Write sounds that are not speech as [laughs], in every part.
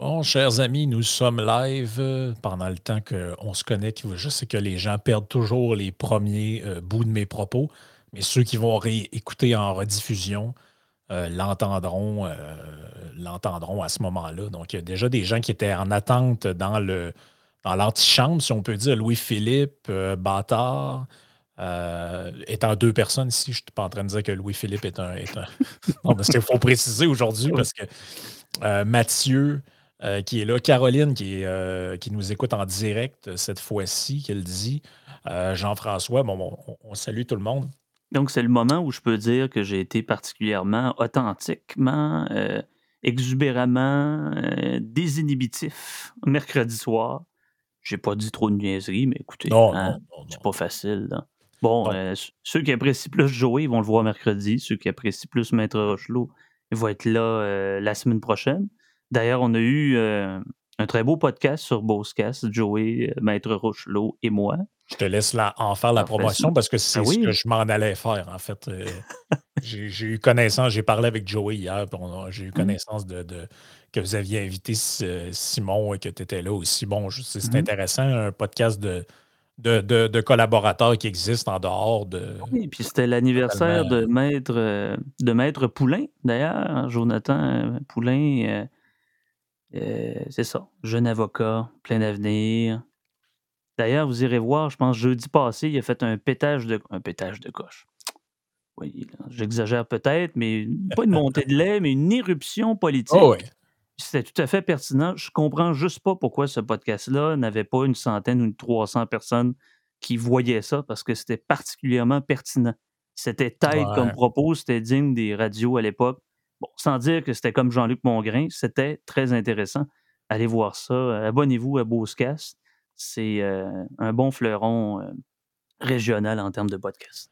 Bon, chers amis, nous sommes live euh, pendant le temps qu'on se connecte. Je sais que les gens perdent toujours les premiers euh, bouts de mes propos, mais ceux qui vont réécouter en rediffusion euh, l'entendront, à ce moment-là. Donc, il y a déjà des gens qui étaient en attente dans le dans l'antichambre, si on peut dire, Louis-Philippe, Bâtard, étant deux personnes ici, je ne suis pas en train de dire que Louis-Philippe est un. Est un... [laughs] non, parce qu'il faut préciser aujourd'hui, parce que Mathieu, euh, qui est là. Caroline, qui, euh, qui nous écoute en direct euh, cette fois-ci, qu'elle dit. Jean-François, bon, on, salue tout le monde. Donc, c'est le moment où je peux dire que j'ai été particulièrement authentiquement, exubéramment désinhibitif mercredi soir. J'ai pas dit trop de niaiseries, mais écoutez, hein, c'est pas facile. Bon, ceux qui apprécient plus Joey, vont le voir mercredi. Ceux qui apprécient plus Maître Rochelot, vont être là la semaine prochaine. D'ailleurs, on a eu euh, un très beau podcast sur Boscast, Joey, euh, Maître Rochelot et moi. Je te laisse en faire la promotion parce que c'est ah ce que je m'en allais faire, en fait. Euh, [laughs] j'ai eu connaissance, j'ai parlé avec Joey hier, j'ai eu mmh. connaissance de, que vous aviez invité Simon et que tu étais là aussi. Bon, c'est mmh intéressant, un podcast de, de, collaborateurs qui existent en dehors de. Oui, puis c'était l'anniversaire de Maître, de Maître Poulain, d'ailleurs, Jonathan Poulain. Euh, c'est ça, jeune avocat, plein d'avenir. D'ailleurs, vous irez voir, je pense jeudi passé, il a fait un pétage de un pétage de coche. Oui, j'exagère peut-être, mais pas une montée de lait, mais une éruption politique. Oh C'était tout à fait pertinent. Je comprends juste pas pourquoi ce podcast-là n'avait pas une centaine ou une 300 personnes qui voyaient ça, parce que c'était particulièrement pertinent. C'était tête comme propos, c'était digne des radios à l'époque. Bon, sans dire que c'était comme Jean-Luc Mongrain, c'était très intéressant. Allez voir ça. Abonnez-vous à Beauscast. C'est euh, un bon fleuron euh, régional en termes de podcast.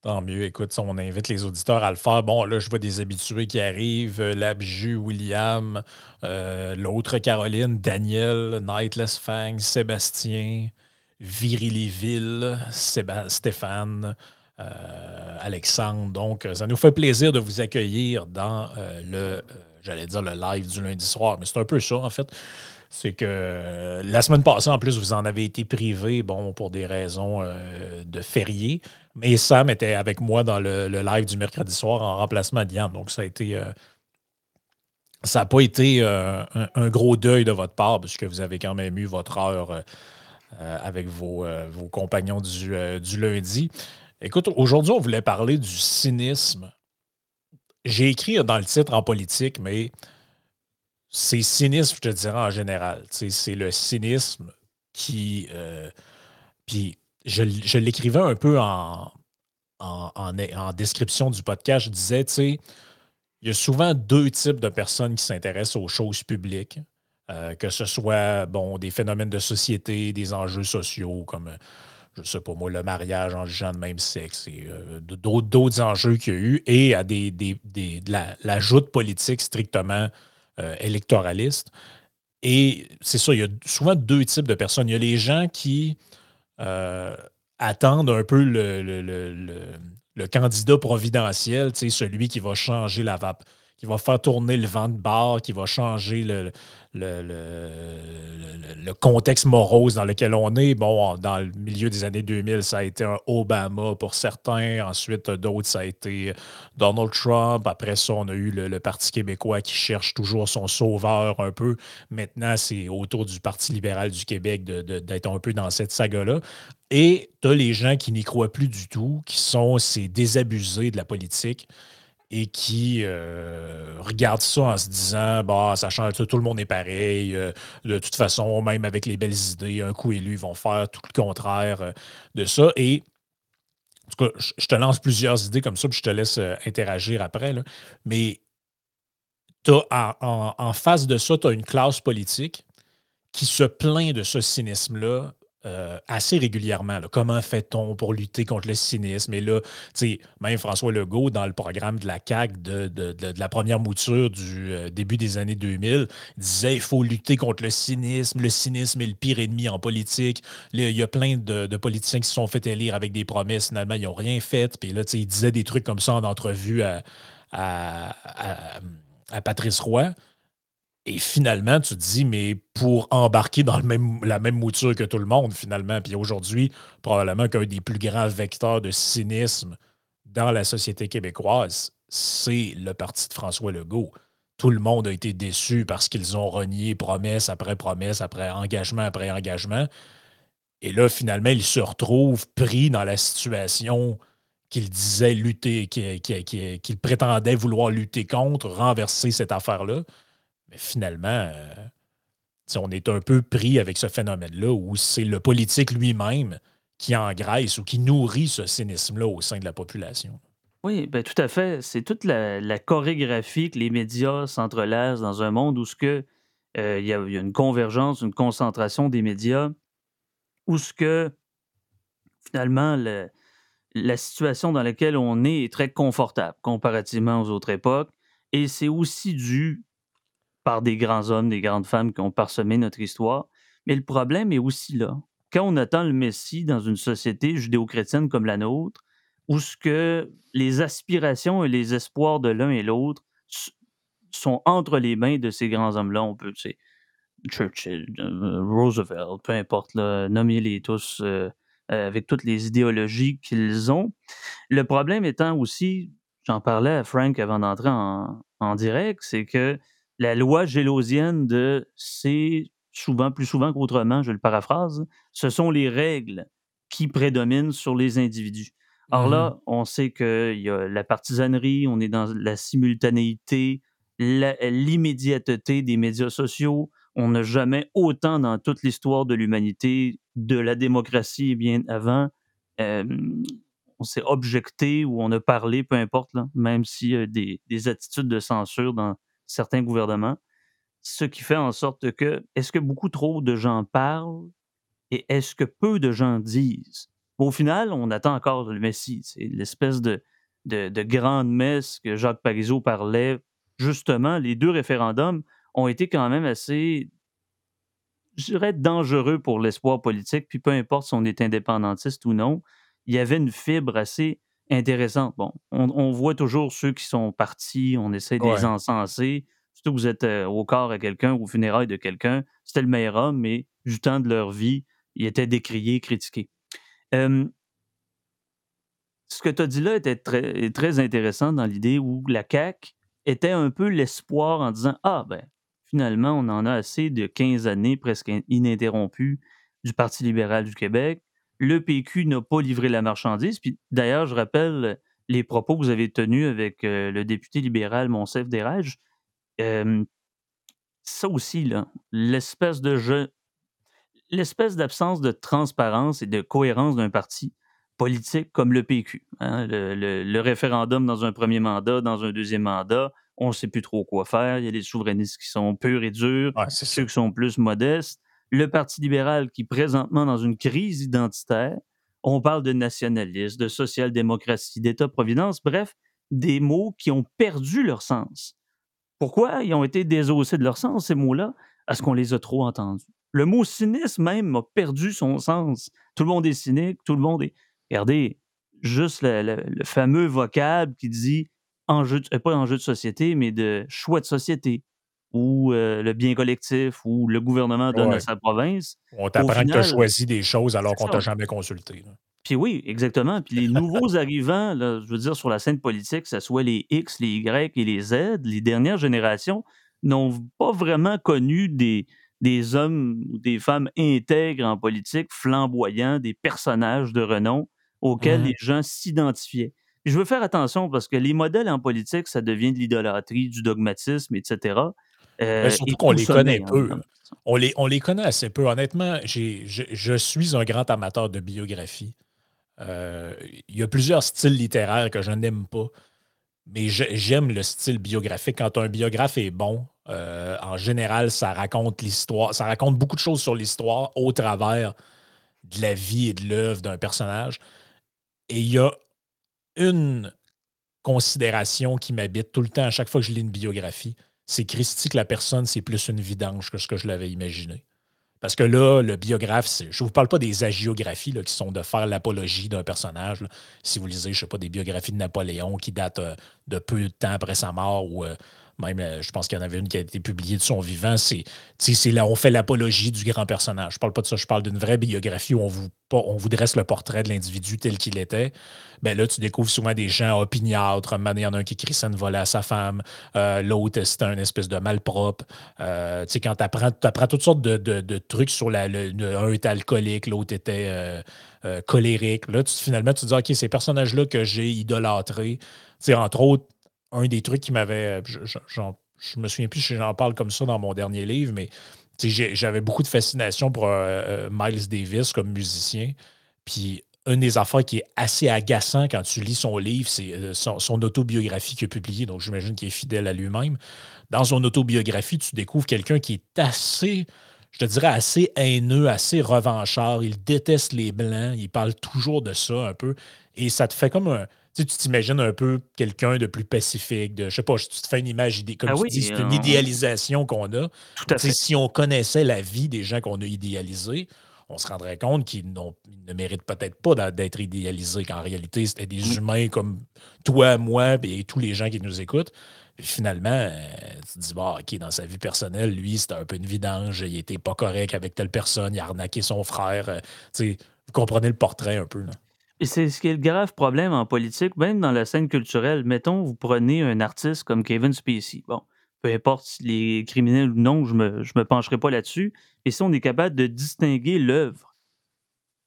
Tant mieux. Écoute, on invite les auditeurs à le faire. Bon, là, je vois des habitués qui arrivent. Euh, Labju, William, l'autre Caroline, Daniel, Nightless Fang, Sébastien, Viriliville, Stéphane. Euh, Alexandre. Donc, ça nous fait plaisir de vous accueillir dans euh, le, euh, j'allais dire le live du lundi soir, mais c'est un peu ça, en fait. C'est que la semaine passée, en plus, vous en avez été privé, bon, pour des raisons de férié. Mais Sam était avec moi dans le, live du mercredi soir en remplacement de Yann. Donc, ça a été. ça n'a pas été un, gros deuil de votre part, puisque vous avez quand même eu votre heure avec vos, compagnons du lundi. Écoute, aujourd'hui, on voulait parler du cynisme. J'ai écrit dans le titre en politique, mais c'est cynisme, je te dirais en général. C'est le cynisme qui. Euh, puis je, l'écrivais un peu en, en, description du podcast. Je disais, tu sais, il y a souvent deux types de personnes qui s'intéressent aux choses publiques. Euh, que ce soit bon, des phénomènes de société, des enjeux sociaux comme je sais pas moi, le mariage en gens de même sexe et euh, d'autres enjeux qu'il y a eu, et à des, de la, joute politique strictement euh, électoraliste. Et c'est ça, il y a souvent deux types de personnes. Il y a les gens qui euh, attendent un peu le, le, candidat providentiel, celui qui va changer la vape, qui va faire tourner le vent de barre, qui va changer le, le, contexte morose dans lequel on est. Bon, dans le milieu des années 2000, ça a été un Obama pour certains. Ensuite, d'autres, ça a été Donald Trump. Après ça, on a eu le, Parti québécois qui cherche toujours son sauveur un peu. Maintenant, c'est autour du Parti libéral du Québec d'être un peu dans cette saga-là. Et tu as les gens qui n'y croient plus du tout, qui sont ces désabusés de la politique et qui euh, regarde ça en se disant bah, ça change, tout, le monde est pareil. Euh, de toute façon, même avec les belles idées, un coup élu, ils vont faire tout le contraire euh, de ça. Et en tout cas, je te lance plusieurs idées comme ça, puis je te laisse interagir après. Mais en, en, face de ça, tu as une classe politique qui se plaint de ce cynisme-là euh, assez régulièrement. Comment fait-on pour lutter contre le cynisme? Et là, même François Legault, dans le programme de la CAQ de, la première mouture du euh, début des années 2000, disait il faut lutter contre le cynisme. Le cynisme est le pire ennemi en politique. il y a plein de, politiciens qui se sont fait élire avec des promesses. Finalement, ils n'ont rien fait. Puis là, il disait des trucs comme ça en entrevue à, à Patrice Roy. Et finalement, tu te dis, mais pour embarquer dans la même mouture que tout le monde, finalement, puis aujourd'hui, probablement qu'un des plus grands vecteurs de cynisme dans la société québécoise, c'est le parti de François Legault. Tout le monde a été déçu parce qu'ils ont renié promesse après promesse, après engagement après engagement. Et là, finalement, ils se retrouvent pris dans la situation qu'il disait lutter, qu'il prétendait vouloir lutter contre, renverser cette affaire-là. Mais finalement, euh, on est un peu pris avec ce phénomène-là où c'est le politique lui-même qui engraisse ou qui nourrit ce cynisme-là au sein de la population. Oui, ben, tout à fait. C'est toute la, chorégraphie que les médias s'entrelacent dans un monde où euh, il y, a une convergence, une concentration des médias, où ce que finalement la situation dans laquelle on est est très confortable comparativement aux autres époques. Et c'est aussi dû par des grands hommes, des grandes femmes qui ont parsemé notre histoire. Mais le problème est aussi là. Quand on attend le Messie dans une société judéo-chrétienne comme la nôtre, où ce que les aspirations et les espoirs de l'un et l'autre sont entre les mains de ces grands hommes-là, on peut, tu sais, Churchill, euh, Roosevelt, peu importe, nommez-les tous euh, avec toutes les idéologies qu'ils ont. Le problème étant aussi, j'en parlais à Frank avant d'entrer en, en direct, c'est que la loi gélosienne de c'est souvent, plus souvent qu'autrement, je le paraphrase, ce sont les règles qui prédominent sur les individus. Là, mmh on sait qu'il y a la partisanerie, on est dans la simultanéité, l'immédiateté des médias sociaux. On n'a jamais autant dans toute l'histoire de l'humanité, de la démocratie bien avant, on s'est objecté ou on a parlé, peu importe, même s'il y a des, des attitudes de censure dans certains gouvernements, ce qui fait en sorte que, est-ce que beaucoup trop de gens parlent et est-ce que peu de gens disent? Au final, on attend encore le Messie. C'est l'espèce de, de, grande messe que Jacques Parizeau parlait. Justement, les deux référendums ont été quand même assez, je dirais, dangereux pour l'espoir politique. Puis peu importe si on est indépendantiste ou non, il y avait une fibre assez intéressante. Bon, on, voit toujours ceux qui sont partis, on essaie de les encenser. Surtout que vous êtes euh, au corps à quelqu'un, ou au funérailles de quelqu'un, c'était le meilleur homme, mais du temps de leur vie, il était décrié, critiqué ce que tu as dit là était très, très intéressant dans l'idée où la CAQ était un peu l'espoir en disant Ah, ben, finalement, on en a assez de 15 années presque ininterrompues du Parti libéral du Québec. Le PQ n'a pas livré la marchandise. Puis d'ailleurs, je rappelle les propos que vous avez tenus avec le député libéral Monsef Desrages. ça aussi, là, l'espèce de jeu, l'espèce d'absence de transparence et de cohérence d'un parti politique comme le PQ. Hein, le, référendum dans un premier mandat, dans un deuxième mandat, on ne sait plus trop quoi faire. Il y a des souverainistes qui sont purs et durs, ceux qui sont plus modestes. Le Parti libéral qui, présentement, dans une crise identitaire, on parle de nationalisme, de social-démocratie, d'État-providence, bref, des mots qui ont perdu leur sens. Pourquoi ils ont été désossés de leur sens, ces mots-là? Parce qu'on les a trop entendus. Le mot cynisme même a perdu son sens. Tout le monde est cynique, tout le monde est. Regardez, juste le, fameux vocable qui dit enjeu, euh, pas enjeu de société, mais de choix de société, ou euh, le bien collectif, ou le gouvernement donne à sa province. On t'apprend que tu as choisi des choses alors qu'on t'a jamais consulté. Puis oui, exactement. Puis les nouveaux arrivants, je veux dire, sur la scène politique, que ce soit les X, les Y et les Z, les dernières générations n'ont pas vraiment connu des, des hommes ou des femmes intègres en politique, flamboyants, des personnages de renom auxquels mmh les gens s'identifiaient. Je veux faire attention parce que les modèles en politique, ça devient de l'idolâtrie, du dogmatisme, etc. Euh, surtout qu'on les connaît peu. On les, on les connaît assez peu. Honnêtement, je, je, suis un grand amateur de biographie. Euh, il y a plusieurs styles littéraires que je n'aime pas, mais j'aime le style biographique. Quand un biographe est bon, euh, en général, ça raconte l'histoire, ça raconte beaucoup de choses sur l'histoire au travers de la vie et de l'œuvre d'un personnage. Et il y a une considération qui m'habite tout le temps à chaque fois que je lis une biographie, c'est Christy que la personne, c'est plus une vidange que ce que je l'avais imaginé. Parce que là, le biographe, je ne vous parle pas des agiographies qui sont de faire l'apologie d'un personnage. Si vous lisez, je ne sais pas, des biographies de Napoléon qui datent euh, de peu de temps après sa mort ou euh, Même, euh, je pense qu'il y en avait une qui a été publiée de son vivant. C'est, là, on fait l'apologie du grand personnage. Je parle pas de ça, je parle d'une vraie biographie où on vous, on vous dresse le portrait de l'individu tel qu'il était. Ben là, tu découvres souvent des gens opiniâtres. Il y en a un qui crie une volée à sa femme. Euh, l'autre, c'est un espèce de malpropre. Euh, tu sais, quand tu apprends, toutes sortes de, trucs sur la. Le, un était alcoolique, l'autre était colérique. Là, tu, finalement, tu te dis, OK, ces personnages-là que j'ai idolâtrés, entre autres, un des trucs qui m'avait. Je, je, me souviens plus j'en parle comme ça dans mon dernier livre, mais j'avais beaucoup de fascination pour euh, euh, Miles Davis comme musicien. Puis une des affaires qui est assez agaçant quand tu lis son livre, c'est euh, son, autobiographie qu'il a publiée. Donc, j'imagine qu'il est fidèle à lui-même. Dans son autobiographie, tu découvres quelqu'un qui est assez, je te dirais, assez haineux, assez revanchard. Il déteste les Blancs. Il parle toujours de ça un peu. Et ça te fait comme un tu t'imagines un peu quelqu'un de plus pacifique, de, je sais pas, tu te fais une image, comme ah tu dis, c'est une idéalisation qu'on a. Tout à fait. Si on connaissait la vie des gens qu'on a idéalisés, on se rendrait compte qu'ils ne méritent peut-être pas d'être idéalisés, qu'en réalité, c'était des mm. humains comme toi, moi et tous les gens qui nous écoutent. finalement, euh, tu te dis, bah, OK, dans sa vie personnelle, lui, c'était un peu une vidange, il était pas correct avec telle personne, il a arnaqué son frère. Euh, vous comprenez le portrait un peu. Là. Et c'est ce qui est le grave problème en politique, même dans la scène culturelle. Mettons, vous prenez un artiste comme Kevin Spacey. Bon, peu importe s'il est criminel ou non, je me, je me pencherai pas là-dessus. Et si on est capable de distinguer l'œuvre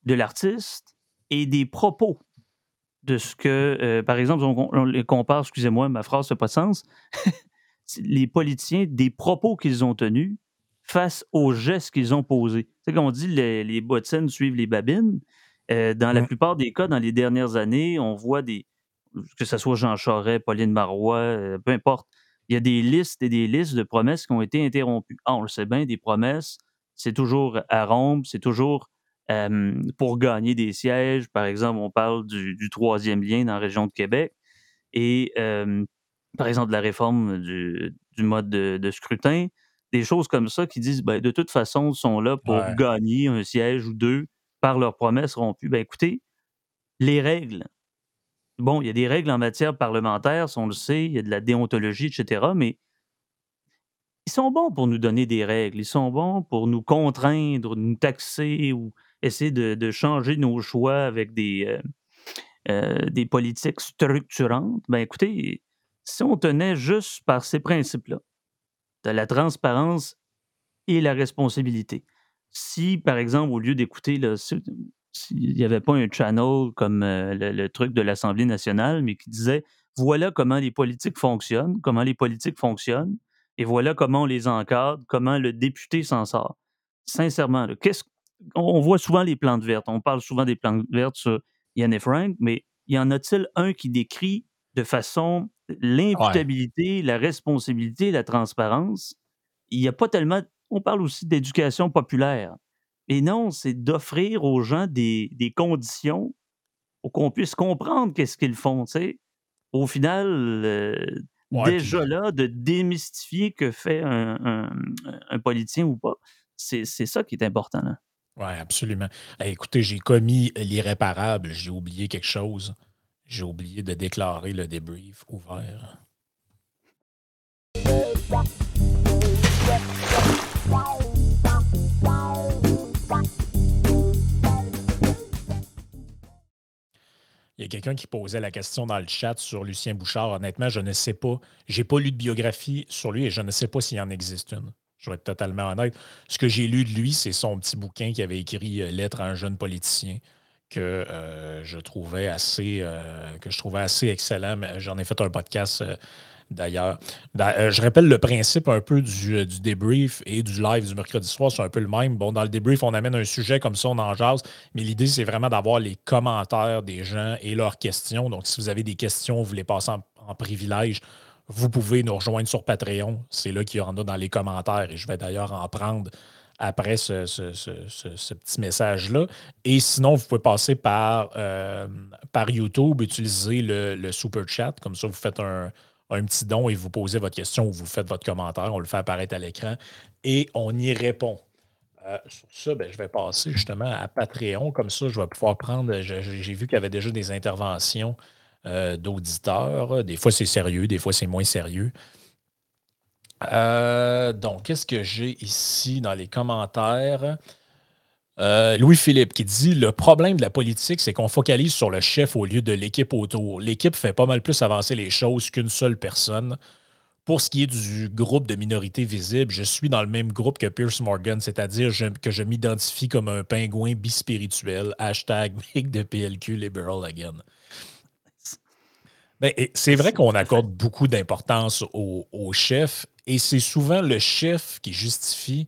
de l'artiste et des propos de ce que, euh, par exemple, on, les compare, excusez-moi, ma phrase fait pas de sens, [laughs] les politiciens, des propos qu'ils ont tenus face aux gestes qu'ils ont posés. C'est on dit, les, les bottines suivent les babines. Euh, dans la plupart des cas, dans les dernières années, on voit des. que ce soit Jean Charest, Pauline Marois, euh, peu importe, il y a des listes et des listes de promesses qui ont été interrompues. Ah, on le sait bien, des promesses, c'est toujours à rompre, c'est toujours pour gagner des sièges. Par exemple, on parle du, troisième lien dans la région de Québec et, par exemple, de la réforme du, mode de, scrutin. Des choses comme ça qui disent, ben, de toute façon, ils sont là pour gagner un siège ou deux par leurs promesses rompues. Ben écoutez, les règles. Bon, il y a des règles en matière parlementaire, on le sait, il y a de la déontologie, etc., mais ils sont bons pour nous donner des règles, ils sont bons pour nous contraindre, nous taxer ou essayer de, changer nos choix avec des, euh, euh, des politiques structurantes. Ben écoutez, si on tenait juste par ces principes-là, de la transparence et la responsabilité, si, par exemple, au lieu d'écouter, s'il n'y avait pas un channel comme euh, le, truc de l'Assemblée nationale, mais qui disait voilà comment les politiques fonctionnent, comment les politiques fonctionnent, et voilà comment on les encadre, comment le député s'en sort. Sincèrement, qu'est-ce on voit souvent les plantes vertes, on parle souvent des plantes vertes sur Yann et Frank, mais y en a-t-il un qui décrit de façon l'imputabilité, la responsabilité, la transparence? Il n'y a pas tellement on parle aussi d'éducation populaire. Et non, c'est d'offrir aux gens des, conditions pour qu'on puisse comprendre qu'est-ce qu'ils font. Au final, euh, déjà là, de démystifier que fait un, politicien ou pas, c'est ça qui est important. Oui, absolument. écoutez, j'ai commis l'irréparable. J'ai oublié quelque chose. J'ai oublié de déclarer le débrief ouvert. Il y a quelqu'un qui posait la question dans le chat sur Lucien Bouchard. Honnêtement, je ne sais pas. Je n'ai pas lu de biographie sur lui et je ne sais pas s'il en existe une. Je vais être totalement honnête. Ce que j'ai lu de lui, c'est son petit bouquin qui avait écrit euh, Lettre à un jeune politicien que euh, je trouvais assez euh, que je trouvais assez excellent. J'en ai fait un podcast d'ailleurs. Euh, je rappelle le principe un peu euh, du, débrief et du live du mercredi soir, c'est un peu le même. Bon, dans le débrief, on amène un sujet comme ça, on en jase, mais l'idée, c'est vraiment d'avoir les commentaires des gens et leurs questions. Donc, si vous avez des questions, vous les passez en, privilège, vous pouvez nous rejoindre sur Patreon. C'est là qu'il y en a dans les commentaires et je vais d'ailleurs en prendre après ce, petit message-là. Et sinon, vous pouvez passer par, euh, par YouTube, utiliser le, le super chat. Comme ça, vous faites un, un petit don et vous posez votre question ou vous faites votre commentaire. On le fait apparaître à l'écran et on y répond. Euh, sur ça, ben, je vais passer justement à Patreon. Comme ça, je vais pouvoir prendre. J'ai vu qu'il y avait déjà des interventions euh, d'auditeurs. Des fois, c'est sérieux, des fois, c'est moins sérieux. Euh, donc, qu'est-ce que j'ai ici dans les commentaires? Euh, Louis-Philippe qui dit Le problème de la politique, c'est qu'on focalise sur le chef au lieu de l'équipe autour. L'équipe fait pas mal plus avancer les choses qu'une seule personne. Pour ce qui est du groupe de minorités visibles, je suis dans le même groupe que Pierce Morgan, c'est-à-dire que je m'identifie comme un pingouin bispirituel. Hashtag make the PLQ liberal again. Ben, c'est vrai qu'on accorde beaucoup d'importance au, chef et c'est souvent le chef qui justifie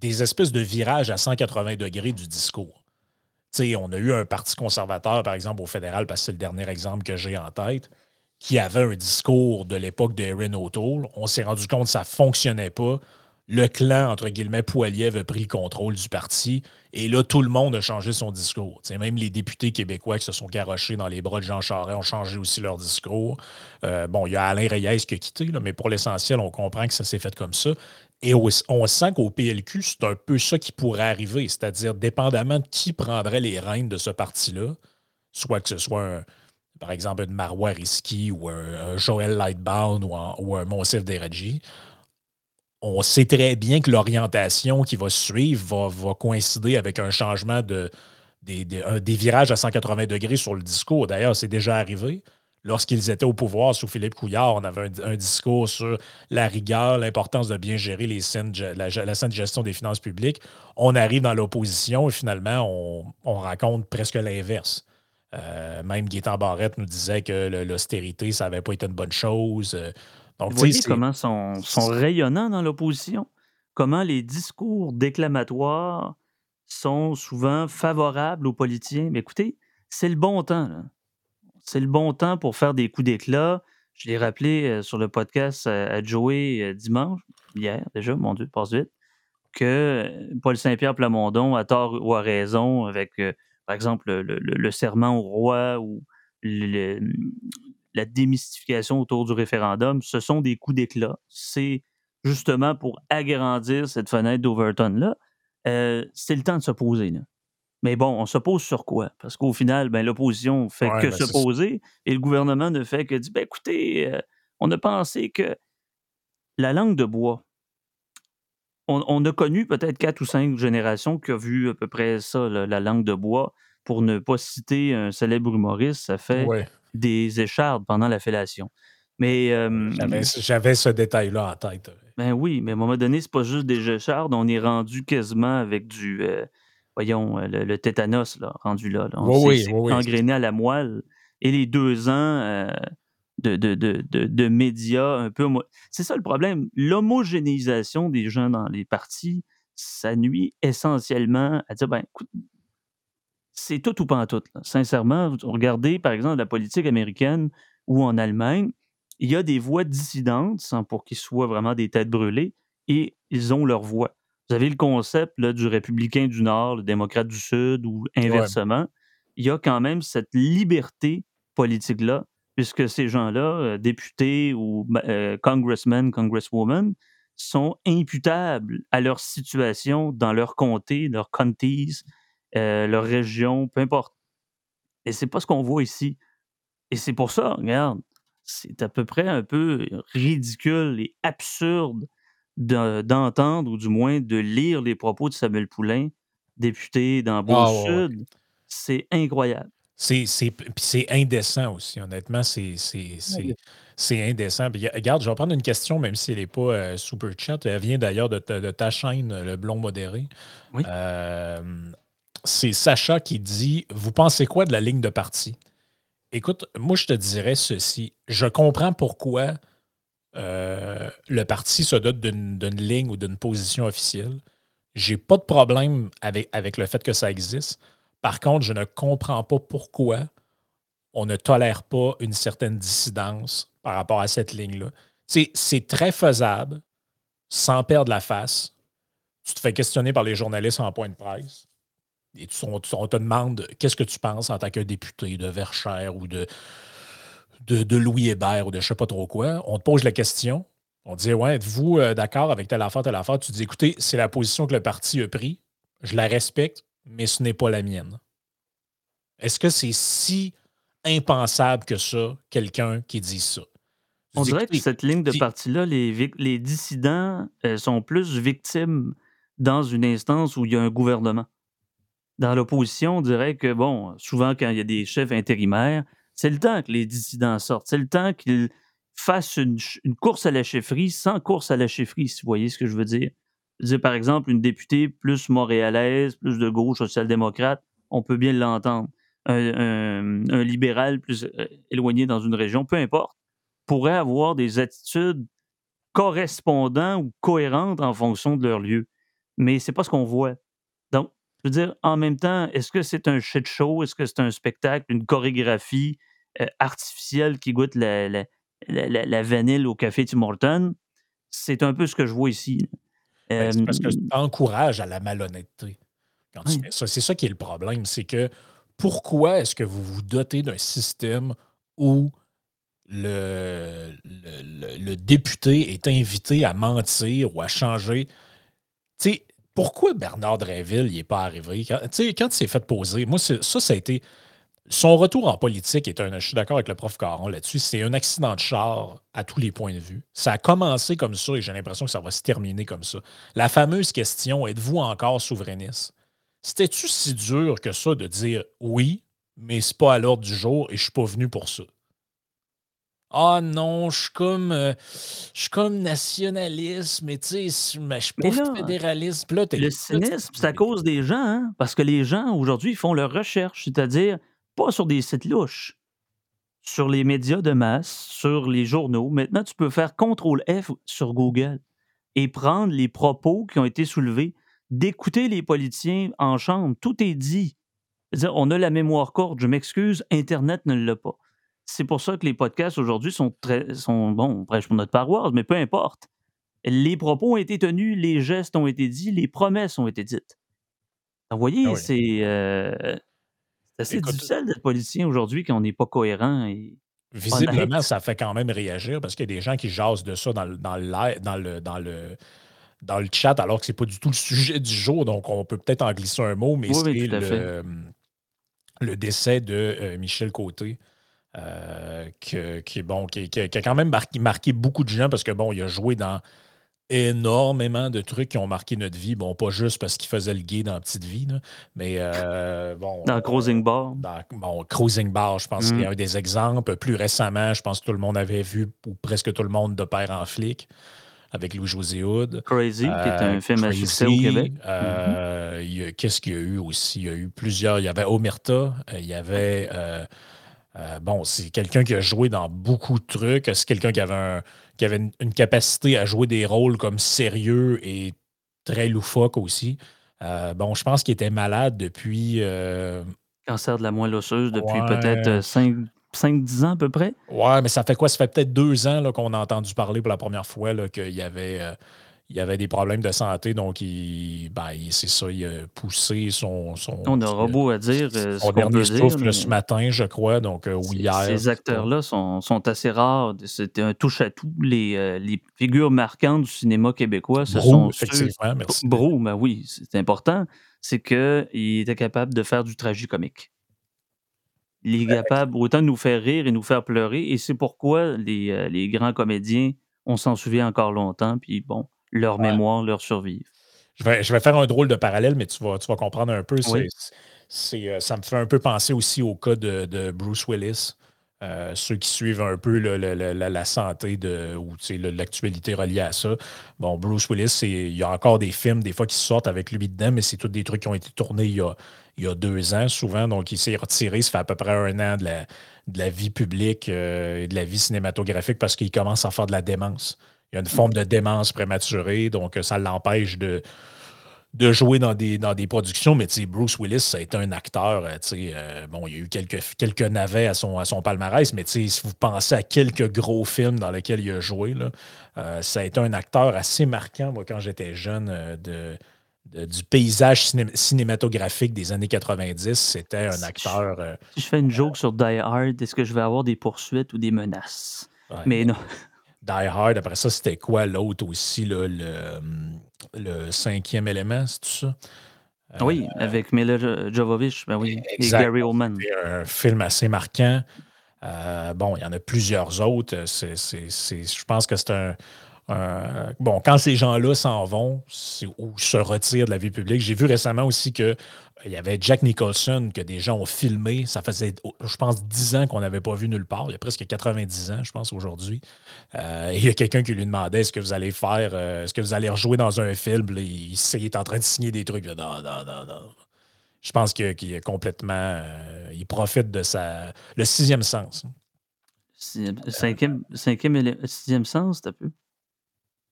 des espèces de virages à 180 degrés du discours. on a eu un parti conservateur, par exemple, au fédéral, parce que c'est le dernier exemple que j'ai en tête, qui avait un discours de l'époque de Erin O'Toole. On s'est rendu compte que ça ne fonctionnait pas. Le clan, entre guillemets, Poiliev a pris le contrôle du parti. Et là, tout le monde a changé son discours. même les députés québécois qui se sont garochés dans les bras de Jean Charest ont changé aussi leur discours. Euh, bon, il y a Alain Reyes qui a quitté, mais pour l'essentiel, on comprend que ça s'est fait comme ça. Et on sent qu'au PLQ, c'est un peu ça qui pourrait arriver, c'est-à-dire dépendamment de qui prendrait les rênes de ce parti-là, soit que ce soit, par exemple, une Marois Risky ou un, Joël Lightbound ou un, ou un Deradji, on sait très bien que l'orientation qui va suivre va, coïncider avec un changement de, des, virages à 180 degrés sur le discours. D'ailleurs, c'est déjà arrivé lorsqu'ils étaient au pouvoir sous Philippe Couillard, on avait un, discours sur la rigueur, l'importance de bien gérer les la, la saine gestion des finances publiques. On arrive dans l'opposition et finalement, on, raconte presque l'inverse. Euh, même Gaétan Barrette nous disait que l'austérité, ça n'avait pas été une bonne chose. Euh, donc, Vous voyez comment sont, sont rayonnants dans l'opposition? Comment les discours déclamatoires sont souvent favorables aux politiciens? Mais écoutez, c'est le bon temps. Là c'est le bon temps pour faire des coups d'éclat. Je l'ai rappelé euh, sur le podcast à, Joey euh, dimanche, hier déjà, mon Dieu, passe vite, que Paul Saint-Pierre Plamondon, a tort ou a raison, avec, euh, par exemple, le, serment au roi ou la démystification autour du référendum, ce sont des coups d'éclat. C'est justement pour agrandir cette fenêtre d'Overton-là. c'est le temps de se poser. Mais bon, on s'oppose sur quoi? Parce qu'au final, ben, l'opposition fait que ben, s'opposer et le gouvernement ne fait que dire ben, écoutez, euh, on a pensé que la langue de bois, on, a connu peut-être quatre ou cinq générations qui ont vu à peu près ça, la langue de bois. Pour ne pas citer un célèbre humoriste, ça fait des échardes pendant la fellation. Mais. J'avais ce détail-là en tête. Ben oui, mais à un moment donné, c'est pas juste des échardes, on est rendu quasiment avec du. Euh, voyons, euh, le, tétanos, là, rendu là. oui, oui, engrainé à la moelle. Et les deux ans euh, de, de, médias un peu. C'est ça le problème. L'homogénéisation des gens dans les partis, ça nuit essentiellement à dire, ben, écoute, c'est tout ou pas en tout. Sincèrement, regardez, par exemple, la politique américaine ou en Allemagne, il y a des voix dissidentes, sans pour qu'ils soient vraiment des têtes brûlées, et ils ont leur voix. Vous avez le concept du républicain du Nord, le démocrate du Sud ou inversement. Il y a quand même cette liberté politique-là, puisque ces gens-là, euh, députés ou euh, congressmen, congresswomen, sont imputables à leur situation dans leur comté, leur counties, euh, leur région, peu importe. Et c'est pas ce qu'on voit ici. Et c'est pour ça, regarde, c'est à peu près un peu ridicule et absurde d'entendre ou du moins de lire les propos de Samuel Poulain, député dans Beau-Sud. Ah, c'est incroyable. C'est indécent aussi, honnêtement, c'est indécent. regarde, je vais prendre une question, même si elle n'est pas euh, super chat. Elle vient d'ailleurs de, ta chaîne, Le Blond Modéré. Euh, c'est Sacha qui dit Vous pensez quoi de la ligne de parti Écoute, moi, je te dirais ceci. Je comprends pourquoi euh, le parti se dote d'une ligne ou d'une position officielle. J'ai pas de problème avec, avec le fait que ça existe. Par contre, je ne comprends pas pourquoi on ne tolère pas une certaine dissidence par rapport à cette ligne-là. C'est très faisable sans perdre la face. Tu te fais questionner par les journalistes en point de presse. Et on, te demande qu'est-ce que tu penses en tant que député de Verchères ou de, de, Louis Hébert ou de je ne sais pas trop quoi, on te pose la question. On te dit Ouais, êtes-vous euh, d'accord avec telle affaire, telle affaire? Tu dis Écoutez, c'est la position que le parti a pris. Je la respecte, mais ce n'est pas la mienne. Est-ce que c'est si impensable que ça, quelqu'un qui dit ça? On dirait que cette ligne de parti-là, les, les dissidents euh, sont plus victimes dans une instance où il y a un gouvernement. Dans l'opposition, on dirait que, bon, souvent quand il y a des chefs intérimaires, c'est le temps que les dissidents sortent. C'est le temps qu'ils fassent une, course à la chefferie sans course à la chefferie, si vous voyez ce que je veux dire. Par exemple, une députée plus montréalaise, plus de gauche, social-démocrate, on peut bien l'entendre. Un, libéral plus euh, éloigné dans une région, peu importe, pourrait avoir des attitudes correspondantes ou cohérentes en fonction de leur lieu. Mais c'est pas ce qu'on voit. Donc, je veux dire, en même temps, est-ce que c'est un shit show? Est-ce que c'est un spectacle, une chorégraphie? Euh, artificielle qui goûte la, la, vanille au café Tim Hortons? C'est un peu ce que je vois ici. Ben, c'est parce que tu encourages à la malhonnêteté quand tu fais ça. C'est ça qui est le problème. C'est que pourquoi est-ce que vous vous dotez d'un système où le, le, député est invité à mentir ou à changer? Tu sais, pourquoi Bernard Dréville n'est pas arrivé? Quand, quand il s'est fait poser, moi, ça, ça a été. Son retour en politique est un. Je suis d'accord avec le prof Caron là-dessus. C'est un accident de char à tous les points de vue. Ça a commencé comme ça et j'ai l'impression que ça va se terminer comme ça. La fameuse question êtes-vous encore souverainiste? C'était-tu si dur que ça de dire oui, mais c'est pas à l'ordre du jour et je suis pas venu pour ça? Ah non, je suis comme, euh, je suis comme nationaliste, mais tu sais, je suis pas fédéraliste. le cynisme, c'est à cause des gens, hein, parce que les gens, aujourd'hui, font leur recherche, c'est-à-dire pas sur des sites louches, sur les médias de masse, sur les journaux. Maintenant, tu peux faire CTRL-F sur Google et prendre les propos qui ont été soulevés, d'écouter les politiciens en chambre. Tout est dit. On a la mémoire courte, je m'excuse, Internet ne l'a pas. C'est pour ça que les podcasts aujourd'hui sont très. sont bon, on prêche pour notre paroisse, mais peu importe. Les propos ont été tenus, les gestes ont été dits, les promesses ont été dites. vous voyez, ah c'est euh, assez difficile d'être politicien aujourd'hui quand on n'est pas cohérent et. Visiblement, ça fait quand même réagir parce qu'il y a des gens qui jasent de ça dans le, dans le, dans le, dans le, dans le chat alors que c'est pas du tout le sujet du jour. Donc, on peut peut-être en glisser un mot, mais c'est le, le, décès de euh, Michel Côté. Euh, qui, bon, qui, a quand même marqué, beaucoup de gens parce que bon, il a joué dans énormément de trucs qui ont marqué notre vie. Bon, pas juste parce qu'il faisait le gay dans Petite Vie, mais euh, bon. Dans Cruising Bar. Dans, bon, Cruising Bar, je pense qu'il y a mm. un des exemples. Plus récemment, je pense que tout le monde avait vu, ou presque tout le monde, de père en flic avec Louis-José Hood. Crazy, qui est un euh, film à succès au Québec. Qu'est-ce qu'il y a eu aussi? Il y a eu plusieurs. Il y avait Omerta, il y avait euh, bon, c'est quelqu'un qui a joué dans beaucoup de trucs. C'est quelqu'un qui avait, qui avait une, capacité à jouer des rôles comme sérieux et très loufoque aussi. Euh, bon, je pense qu'il était malade depuis. Euh, Cancer de la moelle osseuse depuis peut-être 5-10 ans à peu près. Ouais, mais ça fait quoi? Ça fait peut-être deux ans qu'on a entendu parler pour la première fois qu'il y avait il avait des problèmes de santé, donc il, ben, c'est ça, il a poussé son. son on aura beau à dire. Euh, son dernier souffle ce matin, je crois, donc euh, ou hier. Ces acteurs-là sont, sont, assez rares. C'était un touche-à-tout. Les, euh, les, figures marquantes du cinéma québécois, ce sont. Effectivement, merci. Brou, ben oui, c'est important. C'est qu'il était capable de faire du tragicomique. Il est capable autant de nous faire rire et nous faire pleurer, et c'est pourquoi les, les grands comédiens, on s'en souvient encore longtemps, puis bon leur mémoire, leur survivre. Je vais, je vais, faire un drôle de parallèle, mais tu vas, tu vas comprendre un peu. C'est, euh, ça me fait un peu penser aussi au cas de, Bruce Willis. Euh, ceux qui suivent un peu la, santé de, ou l'actualité reliée à ça. Bon, Bruce Willis, il y a encore des films, des fois, qui sortent avec lui dedans, mais c'est tous des trucs qui ont été tournés il y a, il y a deux ans, souvent. Donc, il s'est retiré, ça fait à peu près un an de la, de la vie publique euh, et de la vie cinématographique parce qu'il commence à faire de la démence. Il y a une forme de démence prématurée, donc euh, ça l'empêche de, de jouer dans des, dans des productions. Mais Bruce Willis, ça a été un acteur. Euh, euh, bon, il y a eu quelques, quelques navets à son, à son palmarès, mais si vous pensez à quelques gros films dans lesquels il a joué, là, ça a été un acteur assez marquant, moi, quand j'étais jeune, de, du paysage cinématographique des années 90. C'était un acteur. Si je, fais une joke sur Die Hard, est-ce que je vais avoir des poursuites ou des menaces? mais non. Die Hard, après ça, c'était quoi l'autre aussi, le, le, cinquième élément, c'est tout ça? oui, euh, avec Miller Jovovich, ben oui, et Gary Oldman. Un film assez marquant. bon, il y en a plusieurs autres. je pense que c'est un, bon, quand ces gens-là s'en vont ou se retirent de la vie publique, j'ai vu récemment aussi que il y avait Jack Nicholson que des gens ont filmé. Ça faisait, je pense, 10 ans qu'on n'avait pas vu nulle part. Il y a presque 90 ans, je pense, aujourd'hui. Euh, il y a quelqu'un qui lui demandait est-ce que vous allez faire, euh, est-ce que vous allez rejouer dans un film? Il, est en train de signer des trucs. Je pense qu'il est complètement. Euh, il profite de sa. Le sixième sens. Cinquième, cinquième sixième sens, t'as peu.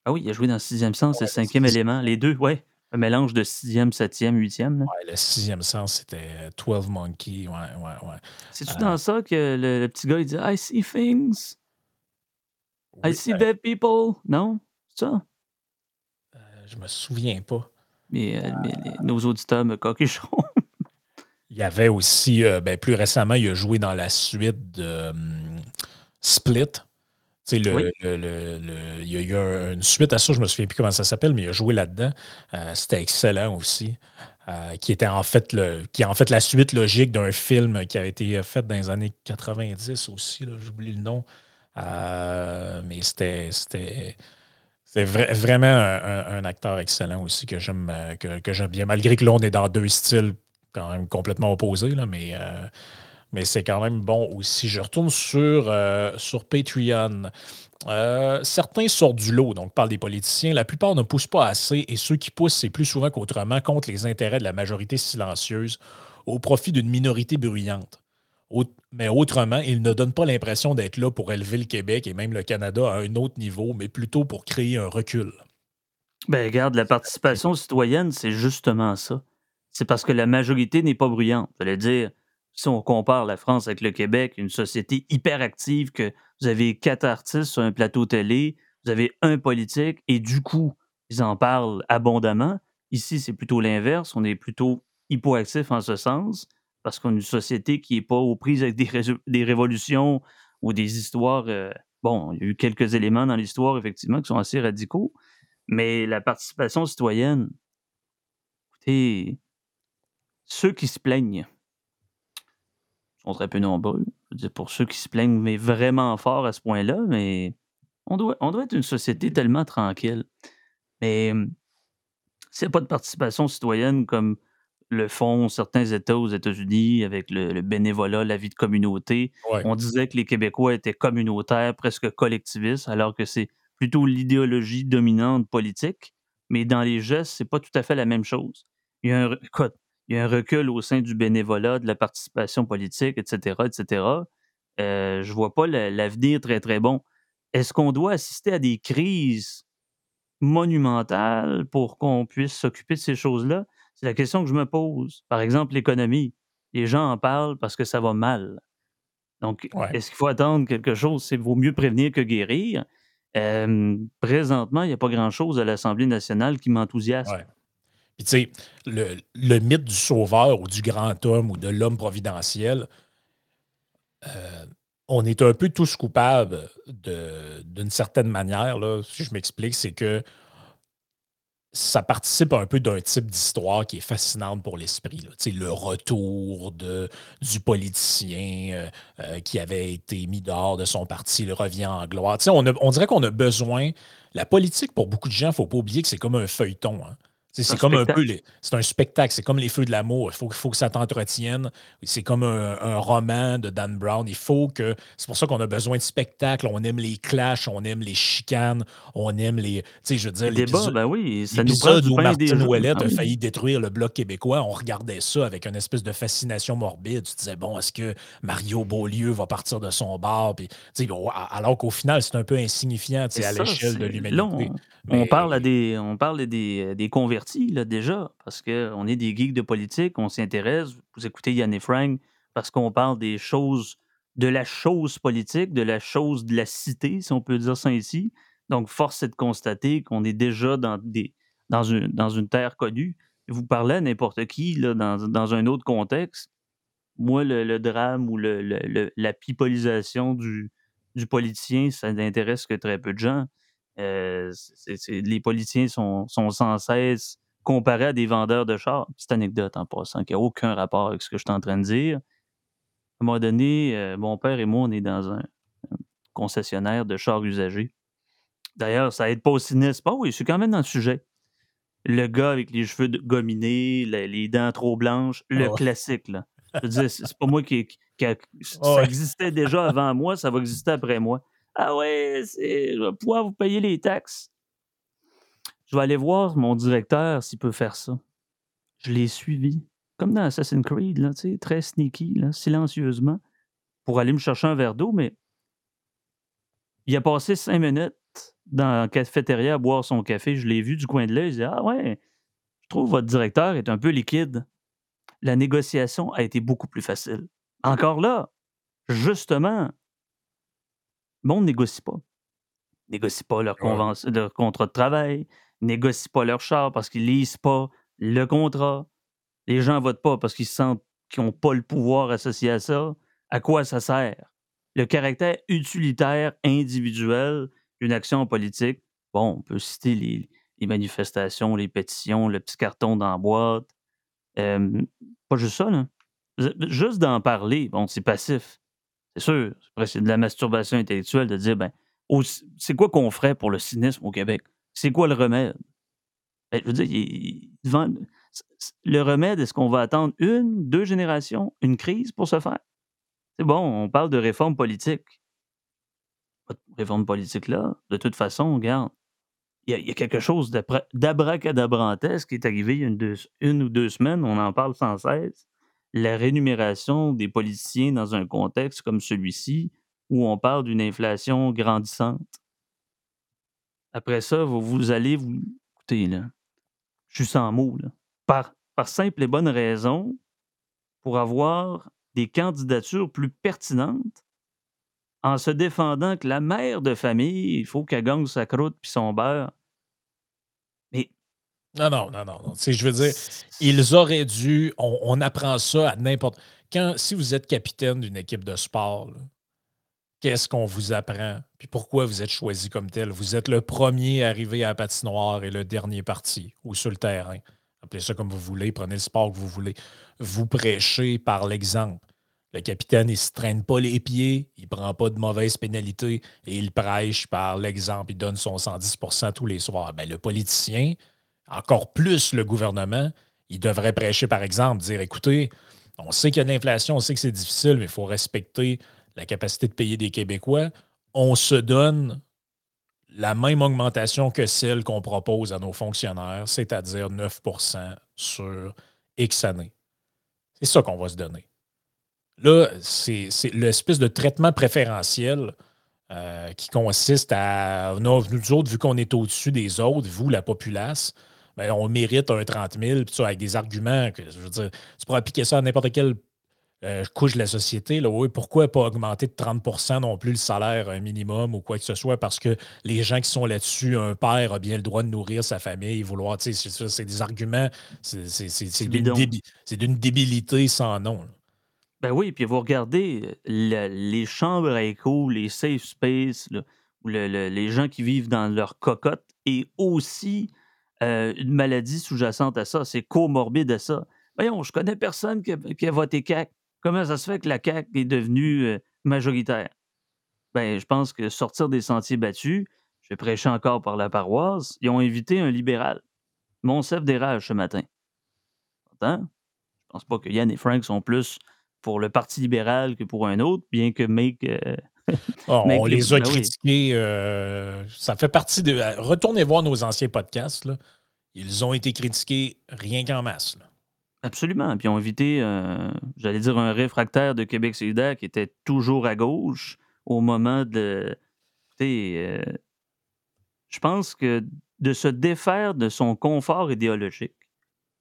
Ah oui, il a joué dans le sixième sens, c'est le cinquième élément. Les deux, ouais. Un mélange de sixième, septième, huitième. Ouais, le sixième sens, c'était 12 Monkey. Ouais, ouais, ouais. C'est-tu euh, dans ça que le, petit gars, il dit I see things? I see ben dead people? Non? C'est ça? Euh, je me souviens pas. Mais, euh, nos auditeurs me coqueront. [laughs] il y avait aussi, ben, plus récemment, il a joué dans la suite de hum, Split. Le, il y a eu une suite à ça, je me souviens plus comment ça s'appelle, mais il a joué là-dedans. Euh, c'était excellent aussi. Euh, qui était en fait le, qui est en fait la suite logique d'un film qui a été fait dans les années 90 aussi, j'oublie le nom. Euh, mais c'était, c'était, vraiment un, acteur excellent aussi que j'aime, que, j'aime bien, malgré que là, on est dans deux styles quand même complètement opposés, là, mais mais c'est quand même bon aussi. Je retourne sur, euh, sur Patreon. Euh, certains sortent du lot, donc parlent des politiciens. La plupart ne poussent pas assez et ceux qui poussent, c'est plus souvent qu'autrement contre les intérêts de la majorité silencieuse au profit d'une minorité bruyante. mais autrement, ils ne donnent pas l'impression d'être là pour élever le Québec et même le Canada à un autre niveau, mais plutôt pour créer un recul. Ben, regarde, la participation citoyenne, c'est justement ça. C'est parce que la majorité n'est pas bruyante. J'allais dire, si on compare la France avec le Québec, une société hyper active, que vous avez quatre artistes sur un plateau télé, vous avez un politique, et du coup, ils en parlent abondamment. Ici, c'est plutôt l'inverse. On est plutôt hypoactif en ce sens, parce qu'on est une société qui n'est pas aux prises avec des, des, révolutions ou des histoires. Euh, bon, il y a eu quelques éléments dans l'histoire, effectivement, qui sont assez radicaux, mais la participation citoyenne, écoutez, ceux qui se plaignent, sont très peu nombreux. pour ceux qui se plaignent, mais vraiment fort à ce point-là, mais on doit, on doit être une société tellement tranquille. Mais hum, s'il n'y a pas de participation citoyenne comme le font certains États aux États-Unis avec le, bénévolat, la vie de communauté, on disait que les Québécois étaient communautaires, presque collectivistes, alors que c'est plutôt l'idéologie dominante politique. Mais dans les gestes, c'est pas tout à fait la même chose. Il y a un, il y a un recul au sein du bénévolat, de la participation politique, etc., etc. Euh, je vois pas l'avenir très, très bon. Est-ce qu'on doit assister à des crises monumentales pour qu'on puisse s'occuper de ces choses-là? C'est la question que je me pose. Par exemple, l'économie. Les gens en parlent parce que ça va mal. Donc, est-ce qu'il faut attendre quelque chose? C'est vaut mieux prévenir que guérir. Euh, présentement, il n'y a pas grand-chose à l'Assemblée nationale qui m'enthousiasme. Puis, tu sais, le, mythe du sauveur ou du grand homme ou de l'homme providentiel, euh, on est un peu tous coupables d'une certaine manière. Là, si je m'explique, c'est que ça participe un peu d'un type d'histoire qui est fascinante pour l'esprit. Le retour de, du politicien euh, euh, qui avait été mis dehors de son parti, le revient en gloire. On, on, dirait qu'on a besoin. La politique, pour beaucoup de gens, il ne faut pas oublier que c'est comme un feuilleton. Hein. C'est comme un peu c'est un spectacle, c'est comme les feux de l'amour. Il faut, faut que ça t'entretienne. C'est comme un, roman de Dan Brown. Il faut que. C'est pour ça qu'on a besoin de spectacle. On aime les clashs, on aime les chicanes, on aime les. Tu sais, je veux dire, l'épisode ben oui, où Martin Ouellette a failli détruire le bloc québécois, on regardait ça avec une espèce de fascination morbide. Tu disais, bon, est-ce que Mario Beaulieu va partir de son bar? Puis, alors qu'au final, c'est un peu insignifiant à l'échelle de l'humanité. On, parle à des, on parle des, des convertis déjà, parce qu'on est des geeks de politique, on s'intéresse. Vous écoutez Yann et Frank parce qu'on parle des choses, de la chose politique, de la chose de la cité, si on peut dire ça ici. Donc, force est de constater qu'on est déjà dans, des, dans, une, terre connue. Vous parlez à n'importe qui dans, un autre contexte. Moi, le, drame ou le, la pipolisation du, du politicien, ça n'intéresse que très peu de gens. Euh, les politiciens sont, sans cesse comparés à des vendeurs de chars. Petite anecdote en passant, qui n'a aucun rapport avec ce que je suis en train de dire. un moment donné, euh, mon père et moi, on est dans un, concessionnaire de chars usagés. D'ailleurs, ça aide pas au cynisme. Ah oui, je suis quand même dans le sujet. Le gars avec les cheveux gominés, les, dents trop blanches, le classique, là. Je veux c'est pas moi qui. ça existait déjà avant moi, ça va exister après moi. Ah ouais, je vais pouvoir vous payer les taxes. Je vais aller voir mon directeur s'il peut faire ça. Je l'ai suivi comme dans Assassin's Creed, là, très sneaky, silencieusement, pour aller me chercher un verre d'eau, mais il a passé cinq minutes dans la cafétéria à boire son café. Je l'ai vu du coin de l'œil. Je dit Ah ouais, je trouve votre directeur est un peu liquide. La négociation a été beaucoup plus facile. Encore là, justement, le monde ne négocie pas. Négocie pas leur, leur contrat de travail, négocie pas leur char parce qu'ils lisent pas le contrat. Les gens votent pas parce qu'ils sentent qu'ils n'ont pas le pouvoir associé à ça. À quoi ça sert? Le caractère utilitaire individuel d'une action politique, bon, on peut citer les, manifestations, les pétitions, le petit carton dans la boîte. pas juste ça, là. Juste d'en parler, bon, c'est passif. C'est sûr. C'est de la masturbation intellectuelle de dire, ben, c'est quoi qu'on ferait pour le cynisme au Québec? C'est quoi le remède? Ben, je veux dire, le remède, est-ce qu'on va attendre une, deux générations, une crise pour se faire? C'est bon, on parle de réforme politique. réforme politique là, de toute façon, regarde, il y, a quelque chose d'abracadabrantesque qui est arrivé il y a une, ou deux semaines, on en parle sans cesse. La rémunération des politiciens dans un contexte comme celui-ci, où on parle d'une inflation grandissante? Après ça, vous, allez vous. Écoutez, là, je suis sans mots, là par, simple et bonne raison, pour avoir des candidatures plus pertinentes en se défendant que la mère de famille, il faut qu'elle gagne sa croûte puis son beurre. Mais. Non, non, non, non. Je veux dire, ils auraient dû. On, apprend ça à n'importe. Quand, si vous êtes capitaine d'une équipe de sport, qu'est-ce qu'on vous apprend? Puis pourquoi vous êtes choisi comme tel? Vous êtes le premier arrivé à la patinoire et le dernier parti ou sur le terrain appelez ça comme vous voulez, prenez le sport que vous voulez. Vous prêchez par l'exemple. Le capitaine, il ne se traîne pas les pieds, il ne prend pas de mauvaises pénalités et il prêche par l'exemple. Il donne son 110% tous les soirs. Ben, le politicien, encore plus le gouvernement, il devrait prêcher par exemple, dire écoutez, on sait qu'il y a de l'inflation, on sait que c'est difficile, mais il faut respecter la capacité de payer des Québécois. On se donne la même augmentation que celle qu'on propose à nos fonctionnaires, c'est-à-dire 9% sur X années. C'est ça qu'on va se donner. Là, c'est l'espèce de traitement préférentiel euh, qui consiste à. Nous, autres, vu qu'on est au-dessus des autres, vous, la populace, ben, on mérite un 30 000, puis avec des arguments que, je veux dire, tu pourras appliquer ça à n'importe quel euh, couche de la société, là, oui, pourquoi pas augmenter de 30% non plus le salaire un minimum ou quoi que ce soit, parce que les gens qui sont là-dessus, un père a bien le droit de nourrir sa famille, vouloir, tu sais, c'est des arguments, c'est d'une débilité sans nom. Ben oui, puis vous regardez les chambres à écho, les safe space, les gens qui vivent dans leur cocotte, et aussi euh, une maladie sous-jacente à ça, c'est comorbide à ça. Voyons, je connais personne qui a, voté CAC. Comment ça se fait que la CAQ est devenue euh, majoritaire? Ben, je pense que sortir des sentiers battus, je vais prêcher encore par la paroisse, ils ont invité un libéral. Monsef d'érage ce matin. Pourtant, je pense pas que Yann et Frank sont plus pour le Parti libéral que pour un autre, bien que Make. Euh, [laughs] ah, on les a ben critiqués. Euh, ça fait partie de. Retournez voir nos anciens podcasts. Ils ont été critiqués rien qu'en masse. Absolument. Puis ils ont invité, euh, j'allais dire, un réfractaire de Québec solidaire qui était toujours à gauche au moment de. Euh, je pense que de se défaire de son confort idéologique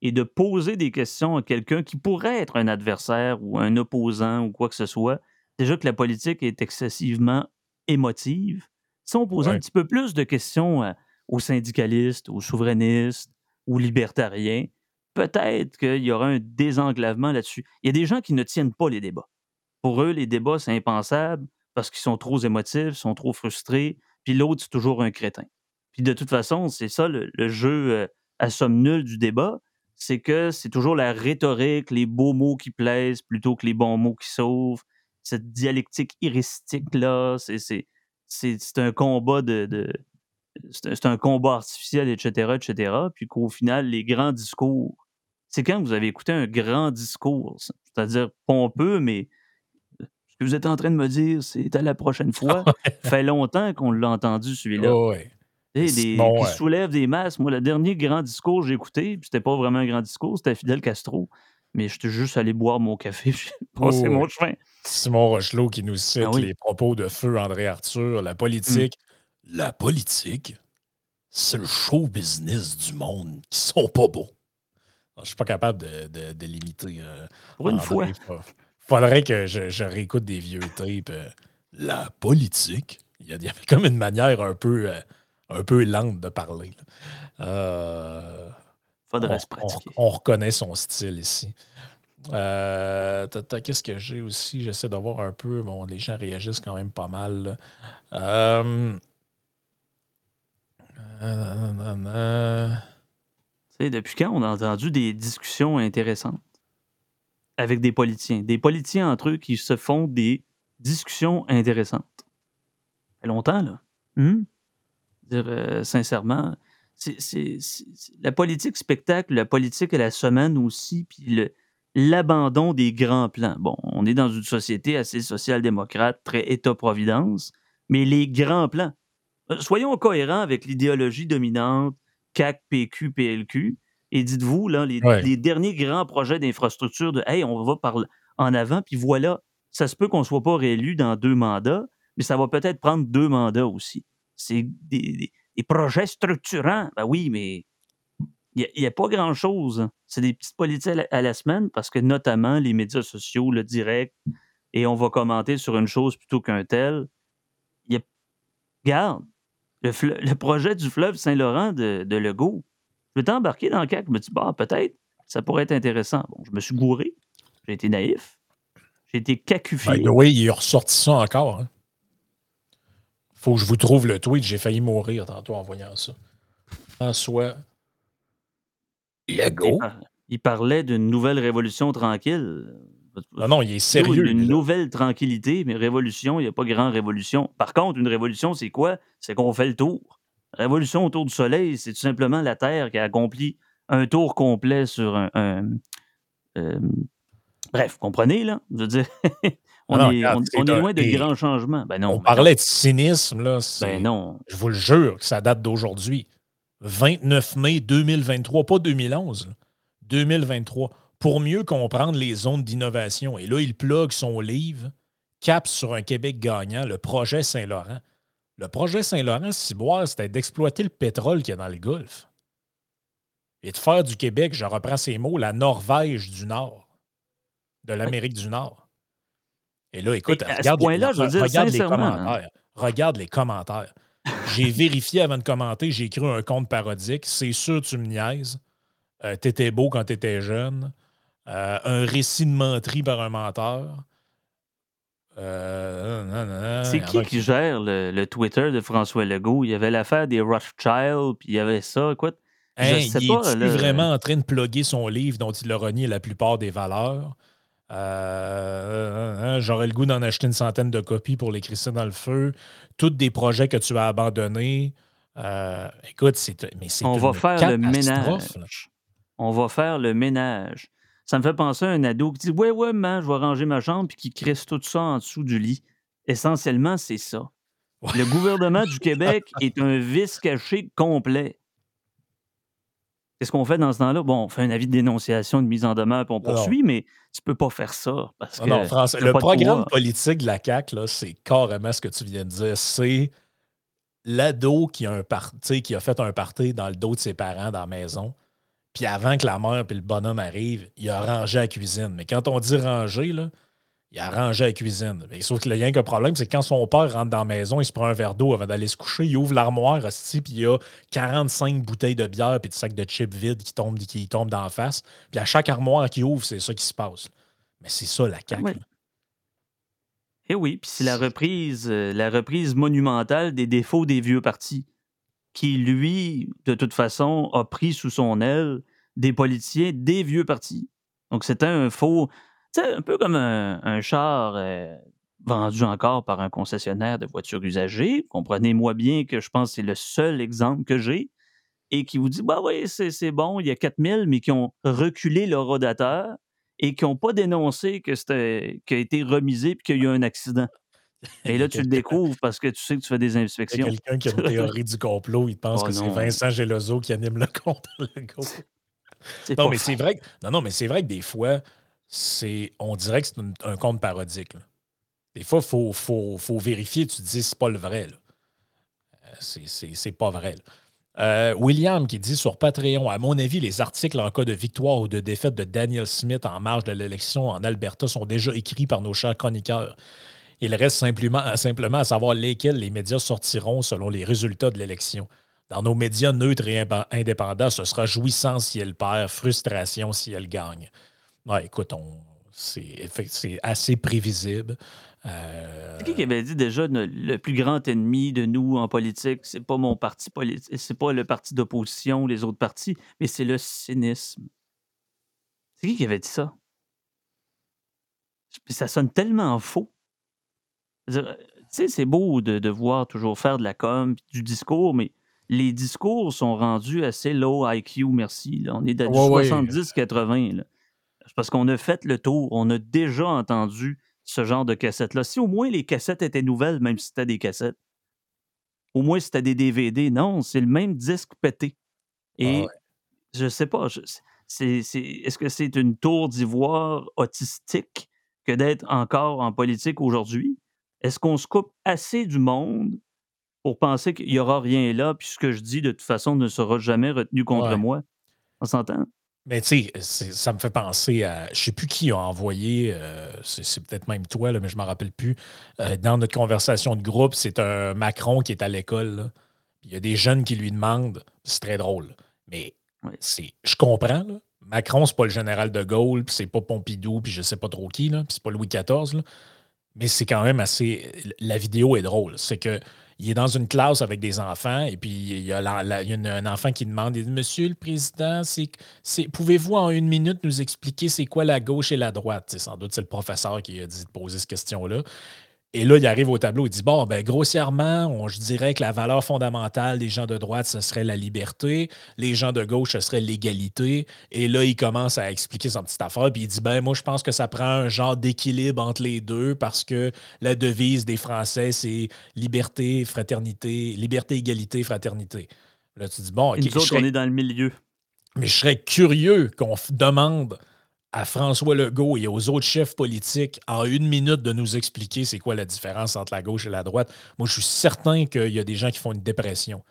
et de poser des questions à quelqu'un qui pourrait être un adversaire ou un opposant ou quoi que ce soit, déjà que la politique est excessivement émotive. Si on posait un petit peu plus de questions euh, aux syndicalistes, aux souverainistes, aux libertariens, peut-être qu'il y aura un désenclavement là-dessus. Il y a des gens qui ne tiennent pas les débats. Pour eux, les débats, c'est impensable parce qu'ils sont trop émotifs, sont trop frustrés, puis l'autre, c'est toujours un crétin. Puis de toute façon, c'est ça le, jeu euh, à somme nulle du débat, c'est que c'est toujours la rhétorique, les beaux mots qui plaisent plutôt que les bons mots qui sauvent. Cette dialectique heuristique-là. C'est un combat de. c'est un combat artificiel, etc., etc. Puis qu'au final, les grands discours, c'est quand vous avez écouté un grand discours, c'est-à-dire pompeux, mais euh, ce que vous êtes en train de me dire, c'est à la prochaine [laughs] fois. Ça fait longtemps qu'on l'a entendu, celui-là. Des, qui soulève des masses. Moi, le dernier grand discours que j'ai écouté, c'était pas vraiment un grand discours, c'était Fidel Castro. Mais j'étais juste allé boire mon café, [laughs] j'ai passé mon chemin. Simon Rochelot qui nous cite ah les propos de feu André Arthur, la politique. Mmh. La politique, c'est le show business du monde qui sont pas beaux. Je suis pas capable de, de, limiter. Euh, Pour une fois. Il faudrait que je, réécoute des vieux tapes. Euh, la politique, il y, a, comme une manière un peu. Euh, un peu lente de parler. Euh, Faudrait se pratiquer. On, reconnaît son style ici. Euh, qu'est-ce que j'ai aussi? J'essaie de voir un peu. Bon, les gens réagissent quand même pas mal. Euh, depuis quand on a entendu des discussions intéressantes avec des politiciens? Des politiciens entre eux qui se font des discussions intéressantes. Ça fait longtemps, là. Hmm? dire euh, sincèrement. C'est la politique spectacle, la politique à la semaine aussi, puis l'abandon des grands plans. Bon, on est dans une société assez social-démocrate, très État-providence, mais les grands plans. Euh, soyons cohérents avec l'idéologie dominante CAC, PQ, PLQ, et dites-vous, là, les, les, derniers grands projets d'infrastructure de Hey, on va par en avant, puis voilà, ça se peut qu'on ne soit pas réélu dans deux mandats, mais ça va peut-être prendre deux mandats aussi c'est des, projets structurants. Ben oui, mais il n'y a, pas grand-chose. C'est des petites politiques à la, semaine parce que notamment les médias sociaux, le direct, et on va commenter sur une chose plutôt qu'un tel. Il y a, regarde, le, projet du fleuve Saint-Laurent de, de Legault. Je vais t'embarquer dans le cas, je me dis, bah, peut-être, ça pourrait être intéressant. Bon, je me suis gouré, j'ai été naïf, j'ai été cacufié. oui, il est ressorti ça encore. Hein faut que je vous trouve le tweet. J'ai failli mourir tantôt en voyant ça. François Lego. Il parlait d'une nouvelle révolution tranquille. Non, non, il est sérieux. Une nouvelle tranquillité, mais révolution, il n'y a pas grand révolution. Par contre, une révolution, c'est quoi? C'est qu'on fait le tour. Révolution autour du Soleil, c'est tout simplement la Terre qui a accompli un tour complet sur un. Euh, bref, comprenez, là? Je veux dire, [laughs] On, est, loin de grands changements. Ben non, on parlait de cynisme, là. Ben non. Je vous le jure que ça date d'aujourd'hui. 29 mai 2023, pas 2011. 2023. Pour mieux comprendre les zones d'innovation. Et là, il plug son livre, Cap sur un Québec gagnant, le projet Saint-Laurent. Le projet Saint-Laurent, Ciboire, c'était d'exploiter le pétrole qu'il y a dans le Golfe. Et de faire du Québec, je reprends ces mots, la Norvège du Nord, de l'Amérique du Nord. Et là, écoute, regarde, les, hein. commentaires. Regarde les commentaires. J'ai vérifié avant de commenter, j'ai écrit un compte parodique. C'est sûr, tu me niaises. Euh, t'étais beau quand t'étais jeune. Euh, un récit de menterie par un menteur. Euh, c'est qui qui gère le, Twitter de François Legault? Il y avait l'affaire des Rothschild, puis il y avait ça. Écoute, hein, il est vraiment en train de plugger son livre dont il a renié la plupart des valeurs? Euh, hein, j'aurais le goût d'en acheter une centaine de copies pour les crisser dans le feu. Tous des projets que tu as abandonnés. Euh, écoute, c'est mais c'est On va faire le ménage. On va faire le ménage. Ça me fait penser à un ado qui dit Ouais, ouais, man, je vais ranger ma chambre puis qui crisse tout ça en dessous du lit. Essentiellement, c'est ça. Le gouvernement du [laughs] Québec est un vice caché complet. Qu'est-ce qu'on fait dans ce temps-là? Bon, on fait un avis de dénonciation, de mise en demeure, puis on poursuit, mais tu peux pas faire ça. Parce que non, le programme politique de la CAQ, c'est carrément ce que tu viens de dire. C'est l'ado qui, a un qui a fait un party dans le dos de ses parents dans la maison. Puis avant que la mère et le bonhomme arrivent, il a rangé la cuisine. Mais quand on dit ranger, là, il a rangé la cuisine. Mais sauf que le rien qu'un problème, c'est que quand son père rentre dans la maison, il se prend un verre d'eau avant d'aller se coucher, il ouvre l'armoire, puis il y a 45 bouteilles de bière puis des sacs de chips vides qui tombent, qui tombent d'en face. Puis à chaque armoire qui ouvre, c'est ça qui se passe. Mais c'est ça la CAQ. Et eh oui, puis c'est la reprise, euh, la reprise monumentale des défauts des vieux partis, qui, lui, de toute façon, a pris sous son aile des politiciens des vieux partis. Donc c'était un faux, c'est un peu comme un, char euh, vendu encore par un concessionnaire de voitures usagées. Comprenez-moi bien que je pense que c'est le seul exemple que j'ai et qui vous dit bah oui, c'est bon, il y a 4000, mais qui ont reculé leur rodateur et qui n'ont pas dénoncé que c'était a été remisé et qu'il y a eu un accident. [laughs] Et là, tu le découvres parce que tu sais que tu fais des inspections. Quelqu'un qui a une théorie du complot, il pense oh que c'est Vincent Gelozo qui anime le compte. non, mais c'est vrai. Que, non, non, mais c'est vrai que des fois, on dirait que c'est un, compte parodique. Des fois, il faut, vérifier. Tu te dis, c'est pas le vrai. Euh, c'est pas vrai. Euh, William qui dit sur Patreon, à mon avis, les articles en cas de victoire ou de défaite de Daniel Smith en marge de l'élection en Alberta sont déjà écrits par nos chers chroniqueurs. Il reste simplement, simplement à savoir lesquels les médias sortiront selon les résultats de l'élection. Dans nos médias neutres et indépendants, ce sera jouissance si elle perd, frustration si elle gagne. Ouais, écoute, c'est assez prévisible. Euh... C'est qui qui avait dit déjà le plus grand ennemi de nous en politique, c'est pas mon parti politique, c'est pas le parti d'opposition ou les autres partis, mais c'est le cynisme. C'est qui qui avait dit ça? Ça sonne tellement faux. Tu sais, c'est beau de devoir toujours faire de la com, du discours, mais les discours sont rendus assez low IQ, merci. On est dans 70-80. Parce qu'on a fait le tour. On a déjà entendu ce genre de cassettes-là. Si au moins les cassettes étaient nouvelles, même si c'était des cassettes, au moins c'était des DVD. Non, c'est le même disque pété. Et je sais pas, est-ce que c'est une tour d'ivoire autistique que d'être encore en politique aujourd'hui? Est-ce qu'on se coupe assez du monde pour penser qu'il n'y aura rien là, puis ce que je dis, de toute façon, ne sera jamais retenu contre moi? On s'entend? Mais tu sais, ça me fait penser à. Je sais plus qui a envoyé, euh, c'est peut-être même toi, là, mais je ne m'en rappelle plus. Euh, dans notre conversation de groupe, c'est un Macron qui est à l'école. Il y a des jeunes qui lui demandent. C'est très drôle. Mais c'est, je comprends. Là. Macron, c'est pas le général de Gaulle, puis c'est pas Pompidou, puis je sais pas trop qui, puis c'est pas Louis XIV. Là. Mais c'est quand même assez. La vidéo est drôle. C'est que il est dans une classe avec des enfants et puis il y a, un enfant qui demande Monsieur le Président, pouvez-vous en une minute nous expliquer c'est quoi la gauche et la droite? Sans doute, c'est le professeur qui a dit de poser cette question-là. Et là, il arrive au tableau, il dit Bon, ben, grossièrement, je dirais que la valeur fondamentale des gens de droite, ce serait la liberté. Les gens de gauche, ce serait l'égalité. Et là, il commence à expliquer son petite affaire. Puis il dit Ben, moi, je pense que ça prend un genre d'équilibre entre les deux parce que la devise des Français, c'est liberté, fraternité, liberté, égalité, fraternité. Là, tu dis Bon, nous autres, on est dans le milieu. Mais je serais curieux qu'on demande à François Legault et aux autres chefs politiques en une minute de nous expliquer c'est quoi la différence entre la gauche et la droite. Moi, je suis certain qu'il y a des gens qui font une dépression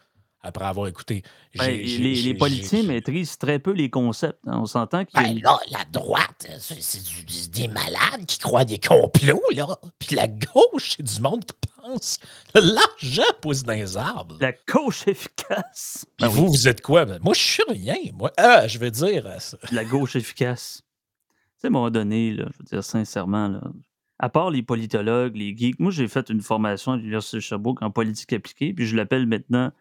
après avoir écouté. Ben, les, politiciens maîtrisent très peu les concepts. Hein. On s'entend qu'il ben là, la droite, c'est des malades qui croient des complots, là. Puis la gauche, c'est du monde qui pense. L'argent pousse dans les arbres. La gauche efficace. Ben vous, vous êtes quoi? Moi, je suis rien. Moi, ah, je veux dire. La gauche efficace à un moment donné, je veux dire sincèrement, là, à part les politologues, les geeks, moi j'ai fait une formation à l'Université de Sherbrooke en politique appliquée, puis je l'appelle maintenant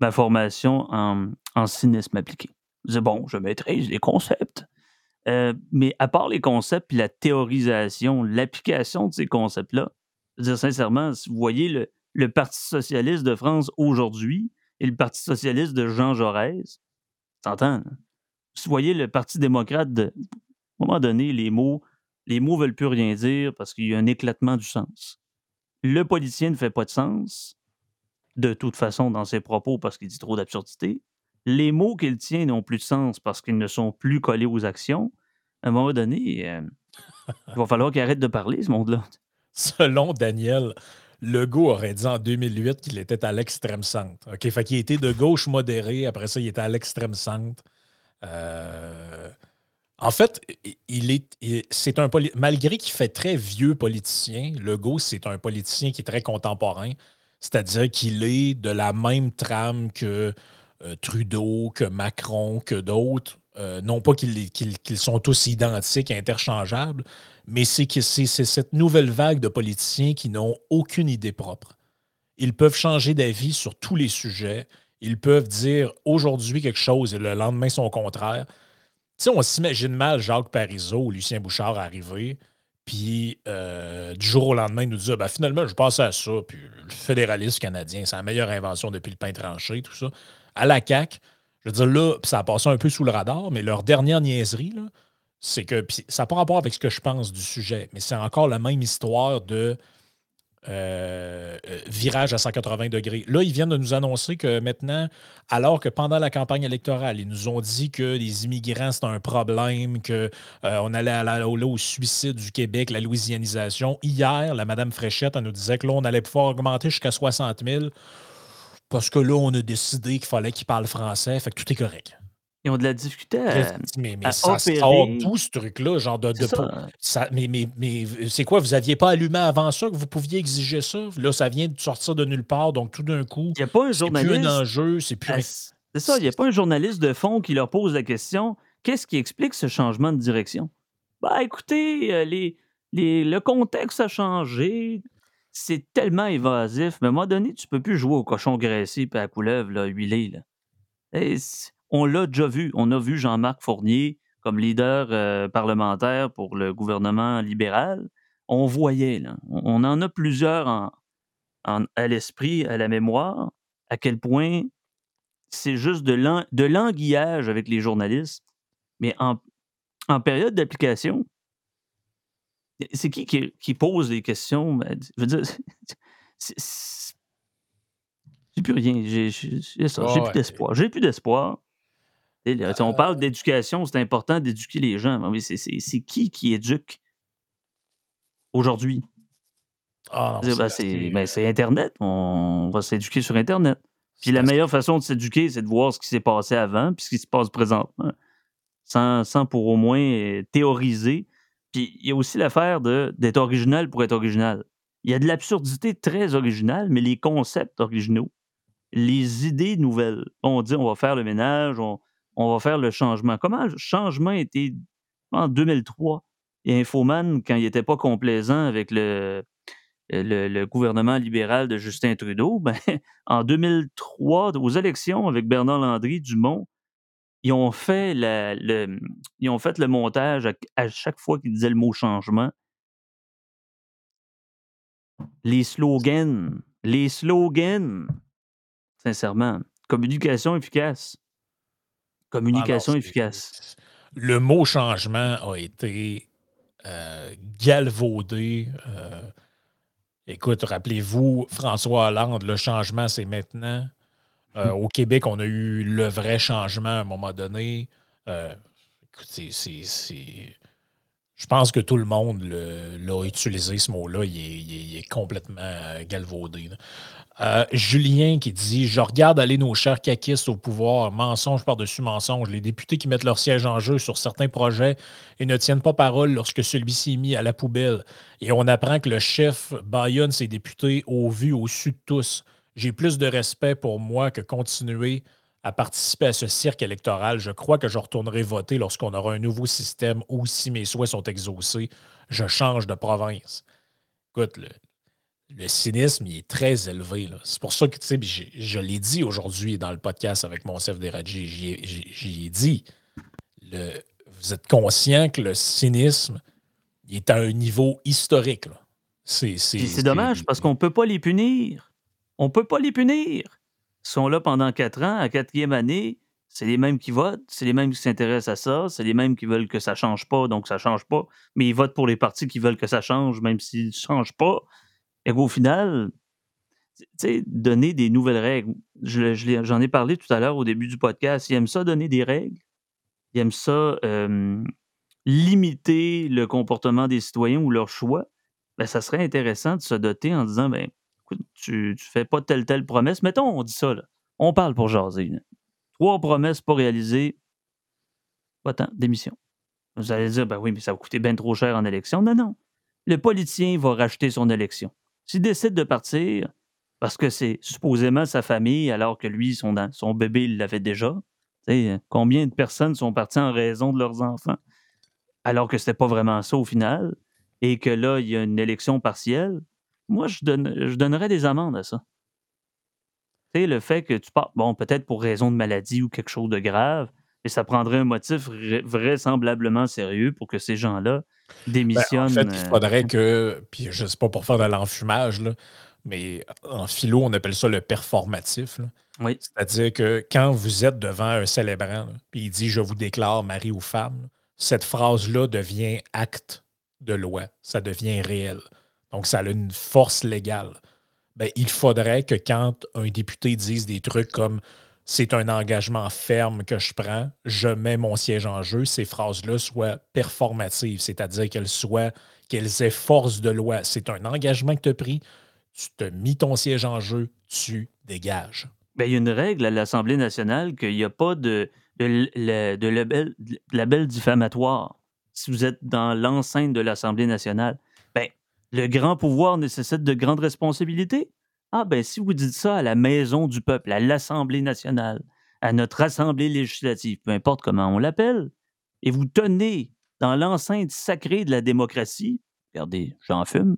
ma formation en, cynisme appliqué. Je dis, bon, je maîtrise les concepts. Euh, mais à part les concepts, puis la théorisation, l'application de ces concepts-là, je veux dire sincèrement, si vous voyez le, le Parti socialiste de France aujourd'hui et le Parti socialiste de Jean Jaurès, t'entends? Si vous voyez le Parti démocrate de à un moment donné, les mots les mots veulent plus rien dire parce qu'il y a un éclatement du sens. Le politicien ne fait pas de sens, de toute façon, dans ses propos parce qu'il dit trop d'absurdités. Les mots qu'il tient n'ont plus de sens parce qu'ils ne sont plus collés aux actions. À un moment donné, euh, [laughs] il va falloir qu'il arrête de parler, ce monde-là. Selon Daniel, Legault aurait dit en 2008 qu'il était à l'extrême centre. OK, fait qu'il était de gauche modéré, après ça, il était à l'extrême centre. Euh, en fait, il est, c'est un malgré qu'il fait très vieux politicien, Legault, c'est un politicien qui est très contemporain, c'est-à-dire qu'il est de la même trame que euh, Trudeau, que Macron, que d'autres. Euh, non pas qu'ils, sont tous identiques, interchangeables, mais c'est que c'est, cette nouvelle vague de politiciens qui n'ont aucune idée propre. Ils peuvent changer d'avis sur tous les sujets. Ils peuvent dire aujourd'hui quelque chose et le lendemain son contraire sais, on s'imagine mal Jacques Parizeau ou Lucien Bouchard arriver, Puis euh, du jour au lendemain, il nous dit ben, finalement, je passe à ça. Puis le fédéralisme canadien, c'est la meilleure invention depuis le pain tranché, tout ça. À la CAQ, je veux dire, là, ça a passé un peu sous le radar, mais leur dernière niaiserie, c'est que ça n'a pas rapport avec ce que je pense du sujet, mais c'est encore la même histoire de euh, euh, virage à 180 degrés. Là, ils viennent de nous annoncer que maintenant, alors que pendant la campagne électorale, ils nous ont dit que les immigrants, c'est un problème, qu'on euh, allait aller au, suicide du Québec, la louisianisation. Hier, la Madame Fréchette, elle nous disait que là, on allait pouvoir augmenter jusqu'à 60 000 parce que là, on a décidé qu'il fallait qu'ils parlent français, fait que tout est correct. Ils ont de la difficulté à, mais, mais ça sort d'où ce truc-là? Genre de, ça. mais, mais, mais c'est quoi? Vous n'aviez pas allumé avant ça que vous pouviez exiger ça? Là, ça vient de sortir de nulle part, donc tout d'un coup, il a pas un journaliste. plus un enjeu, c'est plus. C'est ça, il n'y a pas un journaliste de fond qui leur pose la question qu'est-ce qui explique ce changement de direction? Bah écoutez, euh, les, les, le contexte a changé. C'est tellement évasif. Mais à un moment donné, tu ne peux plus jouer au cochon graissé et à la couleuvre là, huilé. Là. Et on l'a déjà vu. On a vu Jean-Marc Fournier comme leader euh, parlementaire pour le gouvernement libéral. On voyait, on en a plusieurs à l'esprit, à la mémoire, à quel point c'est juste de l'anguillage avec les journalistes. Mais en, période d'application, c'est qui, qui, pose des questions? Ben, je veux dire, [laughs] j'ai plus rien. J'ai plus d'espoir. J'ai plus d'espoir. On parle euh. d'éducation, c'est important d'éduquer les gens. Mais c'est qui qui éduque aujourd'hui? Ah ben, ben, c'est Internet. On va s'éduquer sur Internet. Puis la meilleure façon de s'éduquer, c'est de voir ce qui s'est passé avant puis ce qui se passe présentement, sans, sans pour au moins euh, théoriser. Puis il y a aussi l'affaire d'être original pour être original. Il y a de l'absurdité très originale, mais les concepts originaux, les idées nouvelles. On dit on va faire le ménage, on, on va faire le changement. Comment le changement était en 2003? Et Infoman, quand il n'était pas complaisant avec le, le, gouvernement libéral de Justin Trudeau, [laughs] ben, en 2003, aux élections avec Bernard Landry, Dumont, ils ont fait, le, ils ont fait le montage à, chaque fois qu'ils disaient le mot changement. Les slogans, les slogans, sincèrement, communication efficace. Communication efficace. Le mot changement a été euh, galvaudé. Euh, écoute, rappelez-vous, François Hollande, le changement, c'est maintenant. Euh, au Québec, on a eu le vrai changement à un moment donné. écoute, c'est. Je pense que tout le monde l'a utilisé, ce mot-là. Il, est complètement galvaudé. Euh, Julien qui dit Je regarde aller nos chers caquistes au pouvoir, mensonge par-dessus mensonge. Les députés qui mettent leur siège en jeu sur certains projets et ne tiennent pas parole lorsque celui-ci est mis à la poubelle. Et on apprend que le chef baillonne ses députés au vu, au su de tous. J'ai plus de respect pour moi que continuer à participer à ce cirque électoral. Je crois que je retournerai voter lorsqu'on aura un nouveau système ou si mes souhaits sont exaucés, je change de province. Écoute, le, le cynisme, il est très élevé. C'est pour ça que, tu sais, je, l'ai dit aujourd'hui dans le podcast avec mon chef Deradji, j'y ai dit, vous êtes conscient que le cynisme est à un niveau historique. C'est dommage parce qu'on ne peut pas les punir. On ne peut pas les punir. Ils sont là pendant quatre ans, à quatrième année, c'est les mêmes qui votent, c'est les mêmes qui s'intéressent à ça, c'est les mêmes qui veulent que ça change pas, donc ça change pas. Mais ils votent pour les partis qui veulent que ça change, même s'ils ne changent pas. Et au final, donner des nouvelles règles. J'en ai parlé tout à l'heure au début du podcast. Ils aiment ça donner des règles. Ils aiment ça limiter le comportement des citoyens ou leur choix. Ben, ça serait intéressant de se doter en disant ben, écoute, tu, ne fais pas telle, telle promesse. Mettons, on dit ça, là. On parle pour jaser. Trois promesses pas réalisées. Pas tant, démission. Vous allez dire, ben oui, mais ça va coûter bien trop cher en élection. Non, non. Le politicien va racheter son élection. S'il décide de partir, parce que c'est supposément sa famille, alors que lui, son, bébé, il l'avait déjà, combien de personnes sont parties en raison de leurs enfants, alors que c'était pas vraiment ça au final, et que là, il y a une élection partielle, moi, je, donne, je donnerais des amendes à ça. Le fait que tu pars, bon, peut-être pour raison de maladie ou quelque chose de grave, Et ça prendrait un motif vraisemblablement sérieux pour que ces gens-là démissionnent. en fait, il euh, faudrait que, puis je sais pas pour faire de l'enfumage, mais en philo, on appelle ça le performatif. Oui. C'est-à-dire que quand vous êtes devant un célébrant, puis il dit Je vous déclare mari ou femme, cette phrase-là devient acte de loi. Ça devient réel. Donc, ça a une force légale. Ben, il faudrait que quand un député dise des trucs comme c'est un engagement ferme que je prends, je mets mon siège en jeu, ces phrases-là soient performatives, c'est-à-dire qu'elles soient, qu'elles aient force de loi. C'est un engagement que tu as pris, tu te mis ton siège en jeu, tu dégages. Bien, il y a une règle à l'Assemblée nationale qu'il n'y a pas de, de, de, label, label, diffamatoire si vous êtes dans l'enceinte de l'Assemblée nationale. Ben, le grand pouvoir nécessite de grandes responsabilités. Ah ben si vous dites ça à la maison du peuple, à l'Assemblée nationale, à notre Assemblée législative, peu importe comment on l'appelle, et vous tenez dans l'enceinte sacrée de la démocratie, regardez, j'en fume.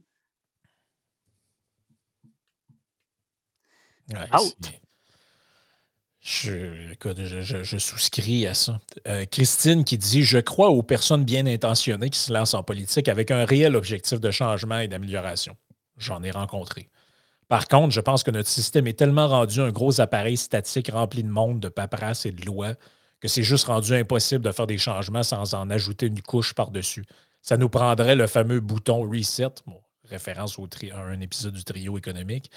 Je, souscris à ça. Euh, Christine qui dit Je crois aux personnes bien intentionnées qui se lancent en politique avec un réel objectif de changement et d'amélioration. J'en ai rencontré. Par contre, je pense que notre système est tellement rendu un gros appareil statique rempli de monde, de paperasse et de lois que c'est juste rendu impossible de faire des changements sans en ajouter une couche par-dessus. Ça nous prendrait le fameux bouton reset, référence à un épisode du trio économique.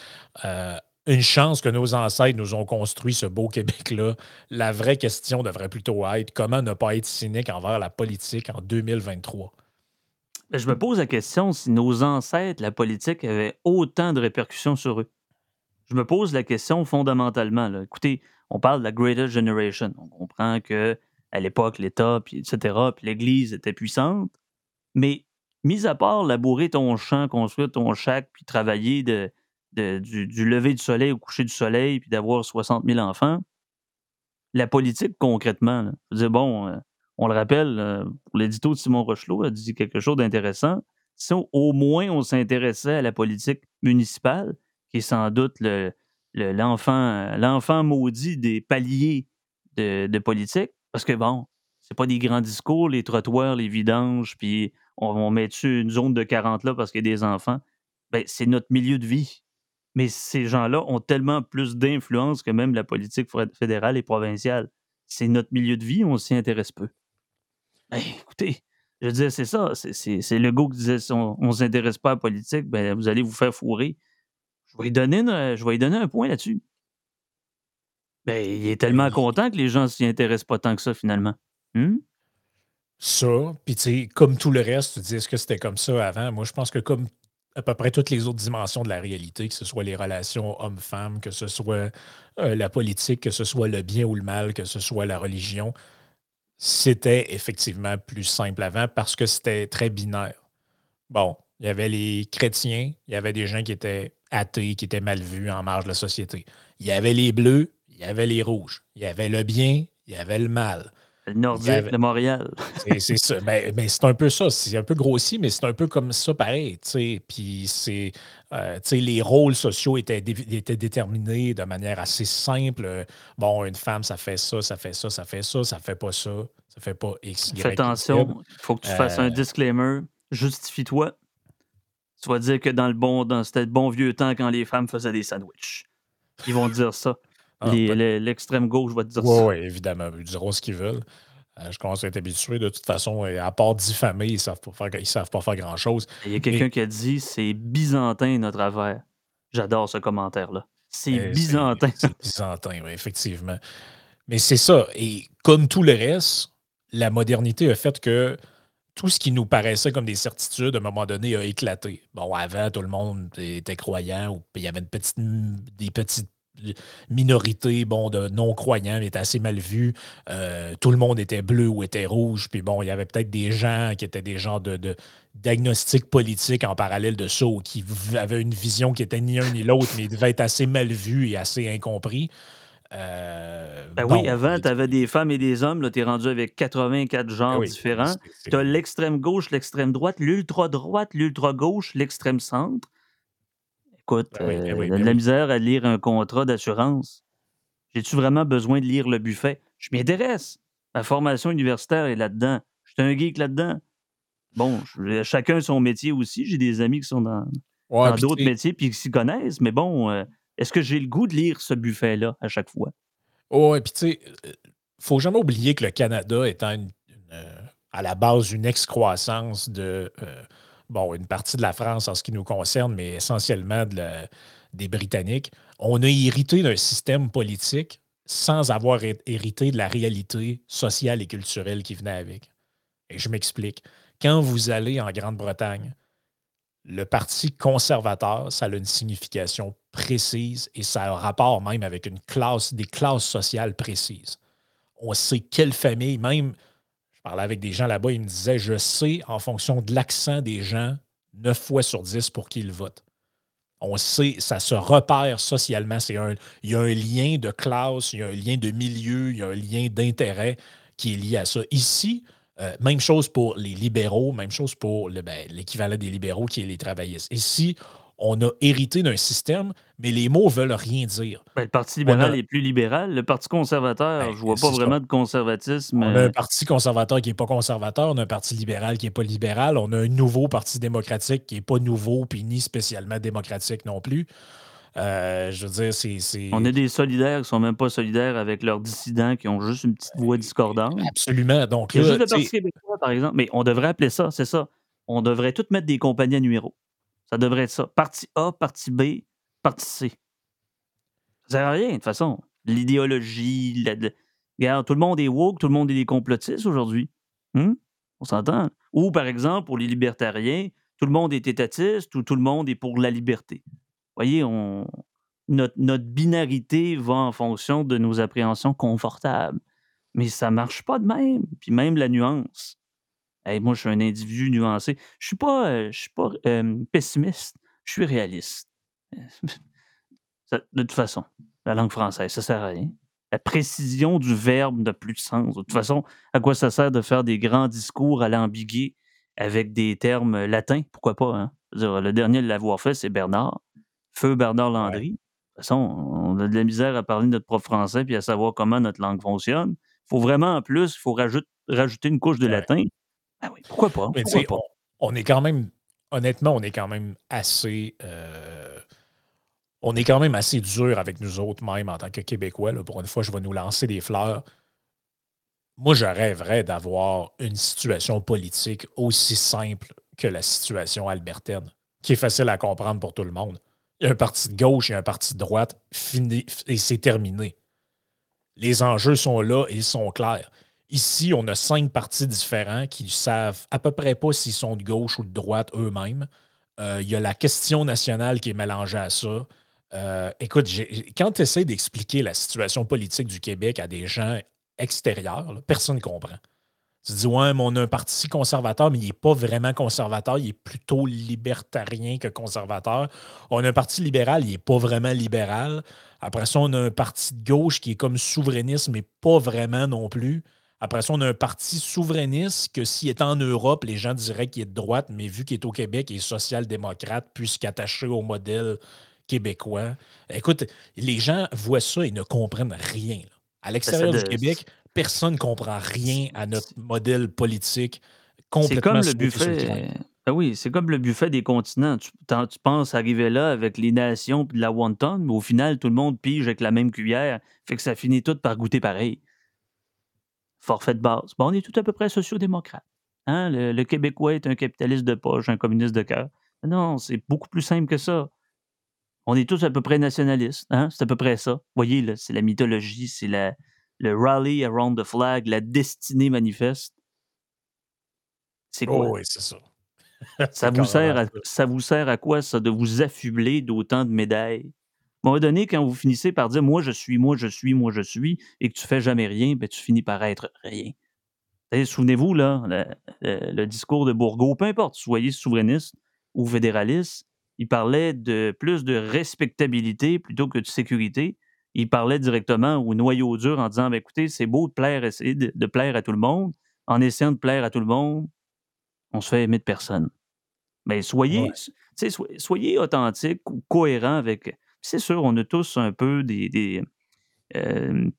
Euh, une chance que nos ancêtres nous ont construit ce beau Québec-là. La vraie question devrait plutôt être comment ne pas être cynique envers la politique en 2023. Ben, je me pose la question si nos ancêtres, la politique, avait autant de répercussions sur eux. Je me pose la question fondamentalement. Écoutez, on parle de la Greatest Generation. On comprend que à l'époque, l'État, puis etc., puis l'Église était puissante. Mais, mis à part labourer ton champ, construire ton chac, puis travailler du, lever du soleil au coucher du soleil, puis d'avoir 60 000 enfants, la politique, concrètement, veux dire, bon, euh, on le rappelle, euh, l'édito de Simon Rochelot a dit quelque chose d'intéressant. Si au moins on s'intéressait à la politique municipale, qui est sans doute l'enfant, l'enfant maudit des paliers de, politique, parce que bon, c'est pas des grands discours, les trottoirs, les vidanges, puis on, met dessus une zone de 40 là parce qu'il y a des enfants. Ben, c'est notre milieu de vie. Mais ces gens-là ont tellement plus d'influence que même la politique fédérale et provinciale. C'est notre milieu de vie, on s'y intéresse peu. Écoutez, je veux dire, c'est ça. C'est le goût qui disait si on ne s'intéresse pas à la politique, ben, vous allez vous faire fourrer. Je vais lui donner, je vais donner un point là-dessus. Ben, il est tellement content que les gens ne s'y intéressent pas tant que ça, finalement. Hmm? Ça, puis tu sais, comme tout le reste, tu dis est-ce que c'était comme ça avant? Moi, je pense que comme à peu près toutes les autres dimensions de la réalité, que ce soit les relations hommes-femmes, que ce soit euh, la politique, que ce soit le bien ou le mal, que ce soit la religion, c'était effectivement plus simple avant parce que c'était très binaire. Bon, il y avait les chrétiens, il y avait des gens qui étaient athées, qui étaient mal vus en marge de la société. Il y avait les bleus, il y avait les rouges. Il y avait le bien, il y avait le mal. Le Nordique de Montréal. C'est ça. Ben, ben, c'est un peu ça. C'est un peu grossi, mais c'est un peu comme ça pareil. Puis c'est. Euh, les rôles sociaux étaient, étaient, déterminés de manière assez simple. Bon, une femme, ça fait ça, ça fait ça, ça fait ça, ça fait pas ça, ça fait pas X. Fais attention, il faut que tu fasses un euh, disclaimer. Justifie-toi. Tu vas dire que dans le bon, dans c'était le bon vieux temps quand les femmes faisaient des sandwichs. Ils vont dire ça. Ah, l'extrême gauche va te dire ça. Oui, évidemment. Ils diront ce qu'ils veulent. Euh, je commence à être habitué. De toute façon, à part diffamer, ils ne savent, pas faire, savent pas faire grand-chose. Il y a quelqu'un qui a dit c'est byzantin notre affaire. J'adore ce commentaire-là. C'est eh, byzantin. [laughs] C'est byzantin, oui, effectivement. Mais c'est ça. Et comme tout le reste, la modernité a fait que tout ce qui nous paraissait comme des certitudes, à un moment donné, a éclaté. Bon, avant, tout le monde était croyant, ou il y avait une petite, des petites minorité bon, de non-croyants était assez mal vu. Euh, tout le monde était bleu ou était rouge. Puis bon, il y avait peut-être des gens qui étaient des gens de, de diagnostic politique en parallèle de ça, ou qui avaient une vision qui était ni un ni l'autre, mais devait être assez mal vu et assez incompris. Euh, ben oui, avant, tu avais des femmes et des hommes. Tu es rendu avec 84 genres différents. Tu as l'extrême gauche, l'extrême droite, l'ultra droite, l'ultra gauche, l'extrême centre. Écoute, ben euh, de la misère à lire un contrat d'assurance. J'ai-tu vraiment besoin de lire le buffet? Je m'y intéresse. Ma formation universitaire est là-dedans. J'étais un geek là-dedans. Bon, chacun son métier aussi. J'ai des amis qui sont dans d'autres métiers puis qui s'y connaissent. Mais bon, euh, est-ce que j'ai le goût de lire ce buffet-là à chaque fois? Oh, et puis tu sais, euh, faut jamais oublier que le Canada étant euh, à la base une excroissance de bon, une partie de la France en ce qui nous concerne, mais essentiellement des Britanniques, on a hérité d'un système politique sans avoir hérité de la réalité sociale et culturelle qui venait avec. Et je m'explique. Quand vous allez en Grande-Bretagne, le Parti conservateur, ça a une signification précise et ça a un rapport même avec une classe, des classes sociales précises. On sait quelle famille, même, parlais avec des gens là-bas, ils me disaient, je sais en fonction de l'accent des gens, 9 fois sur 10 pour qui ils votent. On sait, ça se repère socialement. C'est un, il y a un lien de classe, il y a un lien de milieu, il y a un lien d'intérêt qui est lié à ça. Ici, euh, même chose pour les libéraux, même chose pour ben, l'équivalent des libéraux qui est les travaillistes. Ici, on a hérité d'un système, mais les mots veulent rien dire. Ben, le Parti libéral est plus libéral. Le Parti conservateur, ben, je vois pas vraiment de conservatisme. On a un Parti conservateur qui n'est pas conservateur, on a un Parti libéral qui n'est pas libéral, on a un nouveau Parti démocratique qui n'est pas nouveau, puis ni spécialement démocratique non plus. Euh, je veux dire, c'est. On a des solidaires qui sont même pas solidaires avec leurs dissidents qui ont juste une petite voix discordante. Absolument. Donc, Il y a juste le Parti québécois, par exemple. Mais on devrait appeler ça, c'est ça. On devrait tout mettre des compagnies à numéro. Ça devrait être ça. Partie A, partie B, partie C. Ça sert à rien, de toute façon. L'idéologie, Regarde, tout le monde est woke, tout le monde est des complotistes aujourd'hui. Hum? On s'entend? Ou, par exemple, pour les libertariens, tout le monde est étatiste ou tout le monde est pour la liberté voyez, on, notre, notre, binarité va en fonction de nos appréhensions confortables. Mais ça ne marche pas de même. Puis même la nuance. Moi, je suis un individu nuancé. Je ne suis pas, euh, je suis pas pessimiste, je suis réaliste. [laughs] de toute façon, la langue française, ça ne sert à rien. La précision du verbe n'a plus de sens. De toute façon, à quoi ça sert de faire des grands discours à l'ambiguë avec des termes latins? Pourquoi pas? Hein? le dernier de l'avoir fait, c'est Bernard. Feu Bernard Landry. De toute façon, on a de la misère à parler notre prof français puis à savoir comment notre langue fonctionne. Il faut vraiment, en plus, il faut rajouter une couche de latin. Ah oui, pourquoi pas? On, est quand même, honnêtement, on est quand même assez. Euh, on est quand même assez dur avec nous autres, même en tant que Québécois. Pour une fois, je vais nous lancer des fleurs. Moi, je rêverais d'avoir une situation politique aussi simple que la situation albertaine, qui est facile à comprendre pour tout le monde. Il y a un parti de gauche et un parti de droite, fini, et c'est terminé. Les enjeux sont là et ils sont clairs. Ici, on a cinq partis différents qui savent à peu près pas s'ils sont de gauche ou de droite eux-mêmes. Euh, il y a la question nationale qui est mélangée à ça. Euh, écoute, quand tu essaies d'expliquer la situation politique du Québec à des gens extérieurs, personne ne comprend. Tu dis, ouais, mais on a un parti conservateur, mais il n'est pas vraiment conservateur, il est plutôt libertarien que conservateur. On a un parti libéral, il n'est pas vraiment libéral. Après ça, on a un parti de gauche qui est comme souverainiste, mais pas vraiment non plus. Après ça, on a un parti souverainiste que s'il est en Europe, les gens diraient qu'il est de droite, mais vu qu'il est au Québec, il est social-démocrate, puisqu'attaché au modèle québécois. Écoute, les gens voient ça et ne comprennent rien. À l'extérieur du Québec, personne ne comprend rien à notre modèle politique C'est comme le buffet. Ah oui, c'est comme le buffet des continents. Tu, tu penses arriver là avec les nations et de la wonton, mais au final, tout le monde pige avec la même cuillère. Fait que ça finit tout par goûter pareil. Forfait de base. Bon, on est tout à peu près sociodémocrate. Hein? Le, Québécois est un capitaliste de poche, un communiste de cœur. Non, c'est beaucoup plus simple que ça. On est tous à peu près nationalistes. Hein? C'est à peu près ça. Vous voyez, c'est la mythologie, c'est le rally around the flag, la destinée manifeste. C'est quoi? Oh oui, c'est ça. [laughs] ça, vous sert à, ça vous sert à quoi, ça, de vous affubler d'autant de médailles? À un moment donné, quand vous finissez par dire moi je suis, moi je suis, moi je suis, et que tu fais jamais rien, ben, tu finis par être rien. Souvenez-vous, là, le, discours de Bourgault, peu importe, soyez souverainiste ou fédéraliste, il parlait de plus de respectabilité plutôt que de sécurité il parlait directement au noyau dur en disant ben, écoutez, c'est beau de plaire, essayer de, plaire à tout le monde. En essayant de plaire à tout le monde, on se fait aimer de personne. Mais soyez, soyez authentique ou cohérent avec. C'est sûr, on a tous un peu des. des euh,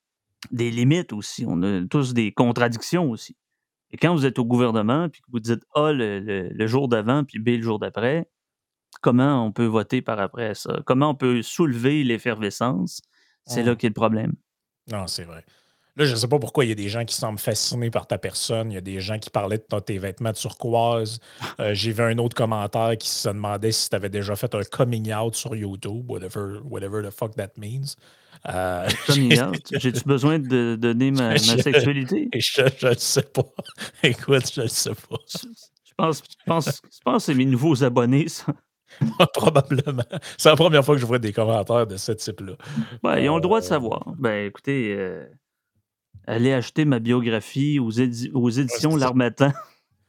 des limites aussi. On a tous des contradictions aussi. Et quand vous êtes au gouvernement, puis que vous dites A le, le- jour d'avant, puis B le jour d'après, comment on peut voter par après ça? Comment on peut soulever l'effervescence? C'est là qu'est le problème. Non, c'est vrai. Là, je ne sais pas pourquoi il y a des gens qui semblent fascinés par ta personne. Il y a des gens qui parlaient de tes vêtements turquoise. [laughs] Euh, j'ai vu un autre commentaire qui se demandait si tu avais déjà fait un coming out sur YouTube, whatever, whatever the fuck that means. Euh, [laughs] coming out? J'ai-tu besoin de donner ma, sexualité? [laughs] Je ne sais pas. Écoute, je ne sais pas. Je pense, je pense, je pense que c'est mes nouveaux abonnés, ça. Probablement. C'est la première fois que je vois des commentaires de ce type-là. Ils ont le droit de euh, savoir. Ben, écoutez, Allez acheter ma biographie aux, aux éditions L'Armatan.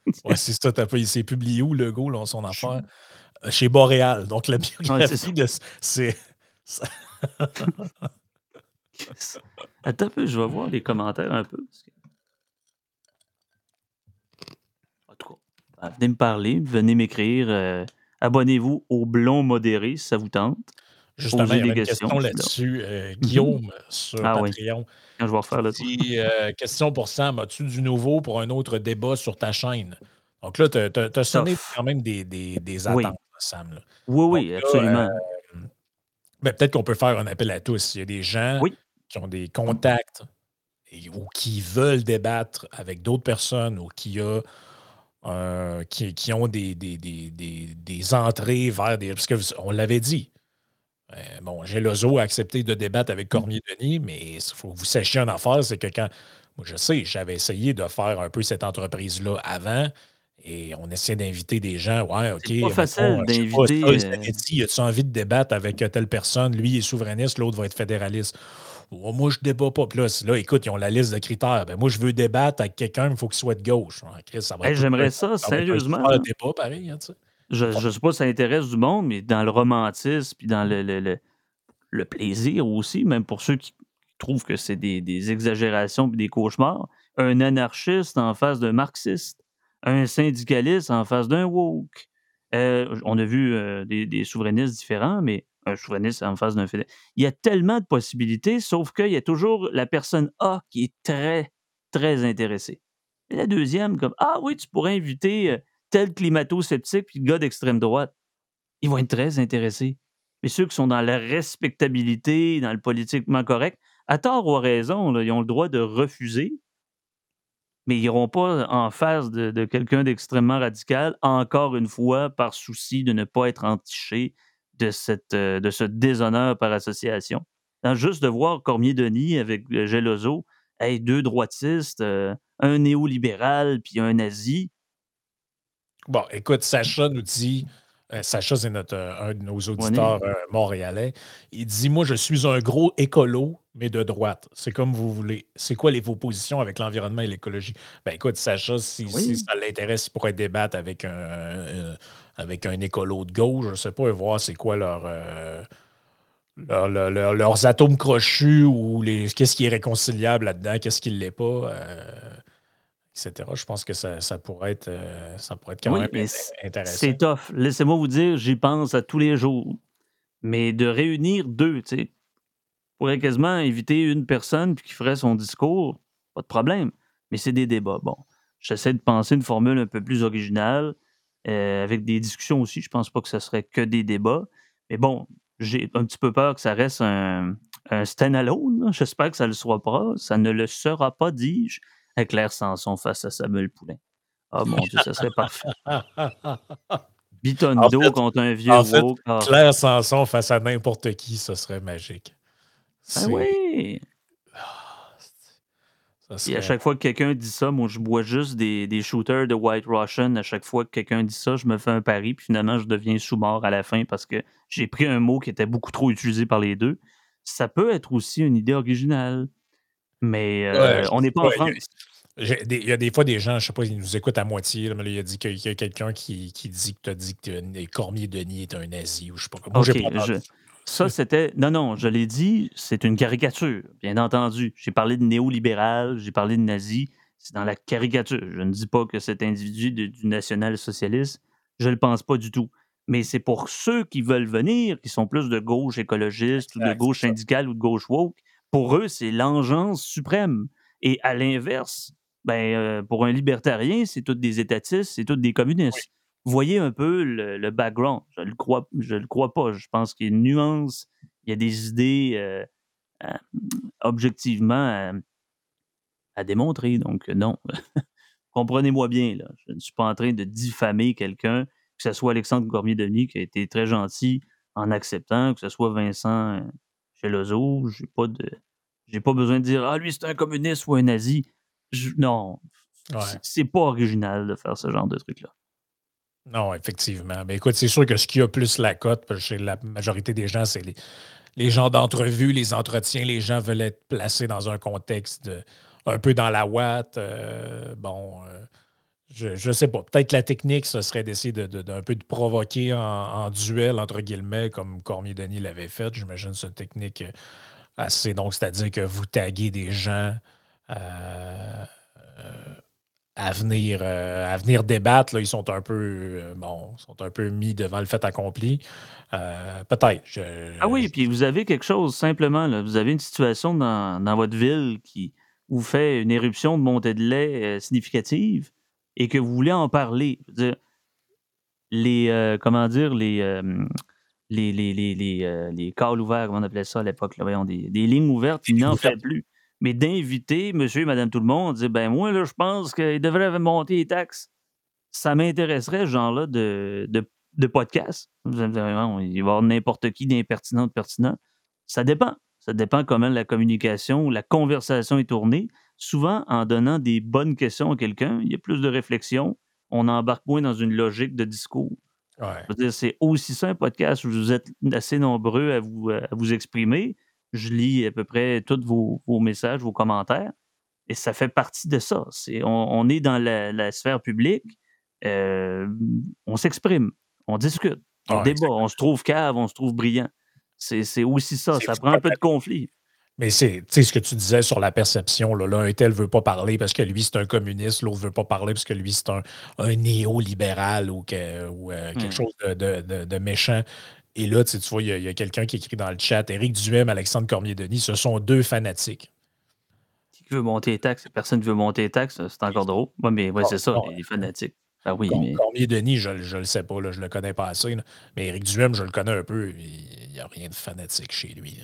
[laughs] ouais, c'est ça. C'est publié où, le go, là, son affaire? Euh, chez Boréal. Donc, la biographie. C'est. [laughs] Attends un peu, je vais voir les commentaires un peu. En tout cas, ben, venez me parler, venez m'écrire. Euh, abonnez-vous au Blond Modéré si ça vous tente. Justement, il y a une question là-dessus. Euh, mhm. Guillaume sur ah Patreon. Je vais refaire là euh, question pour Sam. As-tu du nouveau pour un autre débat sur ta chaîne? Donc là, tu as, sonné quand même des, des, attentes, Sam. Oui, oui, absolument. Euh, ben, peut-être qu'on peut faire un appel à tous. Il y a des gens qui ont des contacts ou qui veulent débattre avec d'autres personnes ou qui, a, qui, qui, ont des, des, des, entrées vers des. Parce qu'on l'avait dit, euh, bon, Gelozo a accepté de débattre avec. Cormier-Denis, mais il faut que vous sachiez une affaire, c'est que quand. Moi, je sais, j'avais essayé de faire un peu cette entreprise-là avant. Et on essayait d'inviter des gens. Ouais, OK. C'est pas facile d'inviter. Euh y a-tu envie de débattre avec telle personne? Lui il est souverainiste, l'autre va être fédéraliste. moi, je ne débat pas. plus. là, écoute, ils ont la liste de critères. Ben, moi, je veux débattre avec quelqu'un, il faut qu'il soit de gauche. J'aimerais ça, sérieusement. Un débat, pareil, hein, je ne sais pas si ça intéresse du monde, mais dans le romantisme, puis dans le, le, le, plaisir aussi, même pour ceux qui trouvent que c'est des, des, exagérations et des cauchemars, un anarchiste en face d'un marxiste, un syndicaliste en face d'un woke. Euh, on a vu euh, des, des, souverainistes différents, mais un souverainiste en face d'un fédéral. Il y a tellement de possibilités, sauf qu'il y a toujours la personne A qui est très, très intéressée. Et la deuxième, comme Ah oui, tu pourrais inviter euh, tel climato-sceptique puis le gars d'extrême droite, ils vont être très intéressés. Mais ceux qui sont dans la respectabilité, dans le politiquement correct, à tort ou à raison, ils ont le droit de refuser, mais ils n'iront pas en face de, quelqu'un d'extrêmement radical, encore une fois, par souci de ne pas être entiché de, euh, ce déshonneur par association. juste de voir Cormier-Denis avec Gelozo, hey, deux droitistes, euh, un néolibéral puis un nazi, Bon, écoute, Sacha nous dit, euh, Sacha, c'est notre, euh, un de nos auditeurs euh, montréalais. Il dit Moi, je suis un gros écolo, mais de droite. C'est comme vous voulez. C'est quoi les, vos positions avec l'environnement et l'écologie? Ben écoute, Sacha, si, ça l'intéresse, il pourrait débattre avec un, avec un écolo de gauche, je ne sais pas, et voir c'est quoi leur. leurs atomes crochus ou les qu'est-ce qui est réconciliable là-dedans, qu'est-ce qui ne l'est pas etc. Je pense que ça, pourrait, être, euh, ça pourrait être quand même intéressant. C'est tough. Laissez-moi vous dire, j'y pense à tous les jours. Mais de réunir deux, tu sais, pourrait quasiment inviter une personne puis qui ferait son discours, pas de problème. Mais c'est des débats. Bon, j'essaie de penser une formule un peu plus originale, euh, avec des discussions aussi. Je pense pas que ce serait que des débats. Mais bon, j'ai un petit peu peur que ça reste un, un stand-alone. J'espère que ça ne le sera pas. Ça ne le sera pas, dis-je. Claire Sanson face à Samuel Poulain. Oh mon Dieu, ça serait parfait. [laughs] Bitondo contre un vieux en ah. Claire Sanson face à n'importe qui, ce serait magique. Ah oui! Et à chaque fois que quelqu'un dit ça, moi, je bois juste des, des, shooters de White Russian. À chaque fois que quelqu'un dit ça, je me fais un pari, puis finalement, je deviens sous-mort à la fin parce que j'ai pris un mot qui était beaucoup trop utilisé par les deux. Ça peut être aussi une idée originale. Mais euh, on n'est pas en France. Il y a des fois des gens, je ne sais pas, ils nous écoutent à moitié, mais il y a, dit qu'il y a quelqu'un qui, dit que tu as dit que Cormier Denis est un nazi ou je sais pas. Moi, pas Ça, c'était. Non, non, je l'ai dit, c'est une caricature, bien entendu. J'ai parlé de néolibéral, j'ai parlé de nazi. C'est dans la caricature. Je ne dis pas que cet individu du national-socialiste, je ne le pense pas du tout. Mais c'est pour ceux qui veulent venir, qui sont plus de gauche écologiste ou de gauche syndicale ou de gauche woke, pour eux, c'est l'engeance suprême. Et à l'inverse, ben, euh, pour un libertarien, c'est tous des étatistes, c'est tous des communistes. Voyez un peu le, background. Je le crois, je le crois pas. Je pense qu'il y a une nuance, il y a des idées euh, euh, objectivement à, démontrer. Donc, non. [laughs] Comprenez-moi bien, là. je ne suis pas en train de diffamer quelqu'un, que ce soit Alexandre Cormier-Denis qui a été très gentil en acceptant, que ce soit Vincent Chelozo. Je n'ai pas, de... pas besoin de dire Ah, lui, c'est un communiste ou un nazi non, c'est pas original de faire ce genre de truc-là. Non, effectivement. Mais ben, écoute, c'est sûr que ce qui a plus la cote, que la majorité des gens, c'est les, les gens d'entrevue, les entretiens, les gens veulent être placés dans un contexte un peu dans la ouate. Euh, bon, euh, je ne sais pas. Peut-être la technique, ce serait d'essayer d'un peu de provoquer en, duel, entre guillemets, comme Cormier-Denis l'avait fait. J'imagine que c'est une technique assez. Donc, c'est-à-dire que vous taguez des gens euh, à venir, euh, à venir débattre. Ils sont un peu euh, bon, sont un peu mis devant le fait accompli. Peut-être. ah oui, puis vous avez quelque chose simplement. Vous avez une situation dans, dans, votre ville qui vous fait une éruption de montée de lait significative et que vous voulez en parler. Les comment dire les les, les, les, les, les calls ouverts, comment on appelait ça à l'époque, des, des lignes ouvertes, il n'en fait plus mais d'inviter monsieur et madame tout le monde, dire ben moi, là, je pense qu'il devrait monter les taxes. Ça m'intéresserait, ce genre-là, de, de, de podcast. il va y avoir n'importe qui d'impertinent, de pertinent. Ça dépend. Ça dépend comment la communication, la conversation est tournée. Souvent, en donnant des bonnes questions à quelqu'un, il y a plus de réflexion. On embarque moins dans une logique de discours. C'est aussi ça un podcast où vous êtes assez nombreux à vous, à vous exprimer je lis à peu près tous vos, messages, vos commentaires, et ça fait partie de ça. on, est dans la, sphère publique, euh, on s'exprime, on discute, on débat, on se trouve cave, on se trouve brillant. C'est aussi ça, ça prend un peu de conflit. Mais c'est ce que tu disais sur la perception. Là, un tel ne veut pas parler parce que lui, c'est un communiste, l'autre ne veut pas parler parce que lui, c'est un, un néolibéral ou, euh, quelque mmh. chose de, méchant. Et là, tu vois, il y a, quelqu'un qui écrit dans le chat Éric Duhem, Alexandre Cormier-Denis, ce sont deux fanatiques. Qui veut monter les taxes, personne ne veut monter les taxes, c'est encore drôle. Oui, mais ouais, c'est ça, les fanatiques. Ah oui, Cormier-Denis, je ne le sais pas, je ne le connais pas assez. Mais Éric Duhem, je le connais un peu. Il n'y a rien de fanatique chez lui.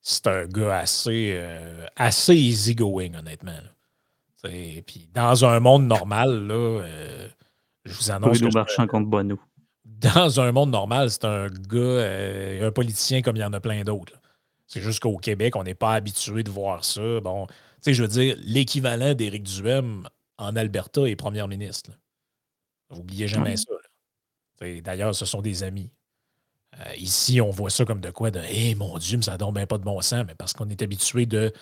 C'est un gars assez, euh, assez easygoing, honnêtement. Puis dans un monde normal, là, euh, je vous annonce. Bruno Marchand contre Bono [laughs] dans un monde normal, c'est un gars, euh, un politicien comme il y en a plein d'autres. C'est juste qu'au Québec, on n'est pas habitué de voir ça. Bon, tu sais, je veux dire, l'équivalent d'Éric Duhem en Alberta est premier ministre. N'oubliez jamais ça. D'ailleurs, ce sont des amis. Euh, ici, on voit ça comme de quoi de Hé, mon Dieu, ça donne bien pas de bon sens, mais parce qu'on est habitué de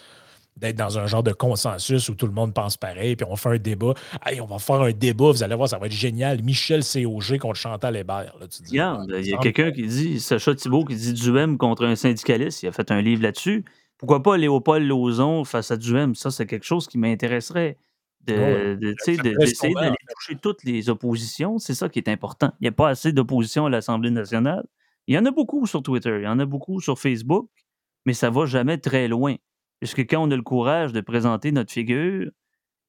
d'être dans un genre de consensus où tout le monde pense pareil, puis on fait un débat. Hey, on va faire un débat, vous allez voir, ça va être génial. Michel COG contre Chantal Hébert. Là, tu dis, il y a quelqu'un qui dit, Sacha Thibault, qui dit Duhem contre un syndicaliste. Il a fait un livre là-dessus. Pourquoi pas Léopold Lozon face à Duhem? Ça, c'est quelque chose qui m'intéresserait. D'essayer de, d'aller toucher toutes les oppositions, c'est ça qui est important. Il n'y a pas assez d'opposition à l'Assemblée nationale. Il y en a beaucoup sur Twitter, il y en a beaucoup sur Facebook, mais ça ne va jamais très loin. Puisque quand on a le courage de présenter notre figure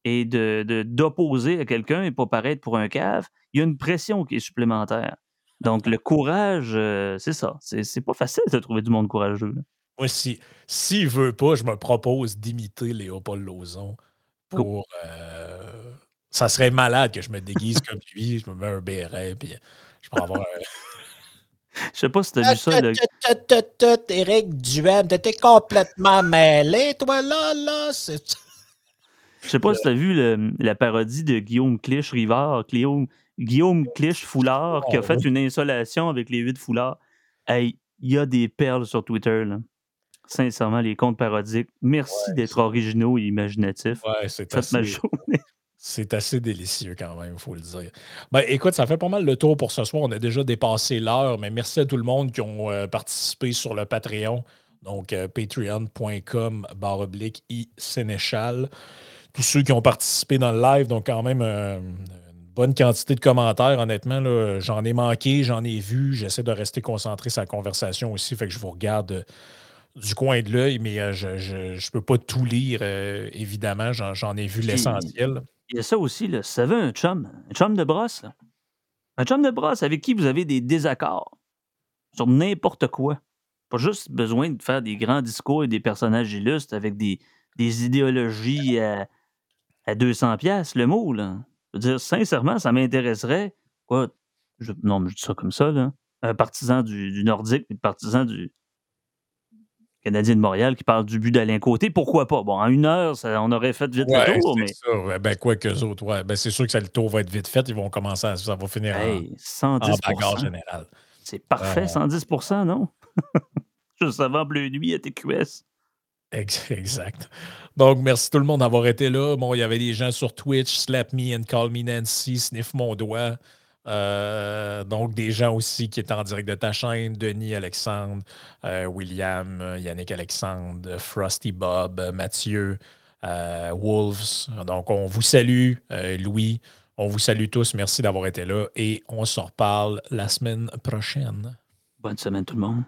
et de, d'opposer à quelqu'un et pas paraître pour un cave, il y a une pression qui est supplémentaire. Donc, le courage, euh, c'est ça. C'est, pas facile de trouver du monde courageux. Moi, si, s'il veut pas, je me propose d'imiter Léopold Lozon pour. Euh, ça serait malade que je me déguise comme lui, je me mets un béret, puis je peux avoir un. Je sais pas si t'as vu ça. Le... Éric Duhem, t'étais complètement mêlé, toi, là, là. Je sais pas si t'as vu la parodie de Guillaume Clich-Rivard, Guillaume Clich-Foulard, qui a fait une insolation avec les huit foulards. Hey, il y a des perles sur Twitter, là. Sincèrement, les comptes parodiques. Merci d'être originaux et imaginatifs. Ouais, c'est ma journée. C'est assez délicieux quand même, il faut le dire. Ben, écoute, ça fait pas mal le tour pour ce soir. On a déjà dépassé l'heure, mais merci à tout le monde qui ont euh, participé sur le Patreon. Donc, euh, patreon.com barre oblique Sénéchal. Tous ceux qui ont participé dans le live, donc quand même euh, une bonne quantité de commentaires, honnêtement. J'en ai manqué, j'en ai vu. J'essaie de rester concentré sur la conversation aussi, fait que je vous regarde du coin de l'œil, mais je ne peux pas tout lire, évidemment. J'en ai vu l'essentiel. Il y a ça aussi, là. ça veut un chum, un chum de brosse. Un chum de brosse avec qui vous avez des désaccords sur n'importe quoi. Pas juste besoin de faire des grands discours et des personnages illustres avec des, des idéologies à, à 200 pièces le mot. Là. Je veux dire, sincèrement, ça m'intéresserait. Quoi? non, mais je dis ça comme ça. Là. Un partisan du, du nordique, un partisan du, Canadien de Montréal qui parle du but d'Alain Côté. Pourquoi pas? Bon, en une heure, ça, on aurait fait vite le tour. Mais... Ça. Ben, quoi que autres, ouais. ben, c'est sûr que ça, le tour va être vite fait. Ils vont commencer à. Ça va finir en, 110 bagarre générale. C'est parfait, 110% euh. non? [laughs] Juste avant Bleu Nuit à TQS. Exact. Donc, merci tout le monde d'avoir été là. Bon, il y avait des gens sur Twitch, Slap Me and Call Me Nancy, Sniff Mon Doigt. Euh, donc, des gens aussi qui étaient en direct de ta chaîne, Denis Alexandre, euh, William, Yannick Alexandre, Frosty Bob, Mathieu, euh, Wolves. Donc, on vous salue, Louis. On vous salue tous. Merci d'avoir été là et on se reparle la semaine prochaine. Bonne semaine tout le monde.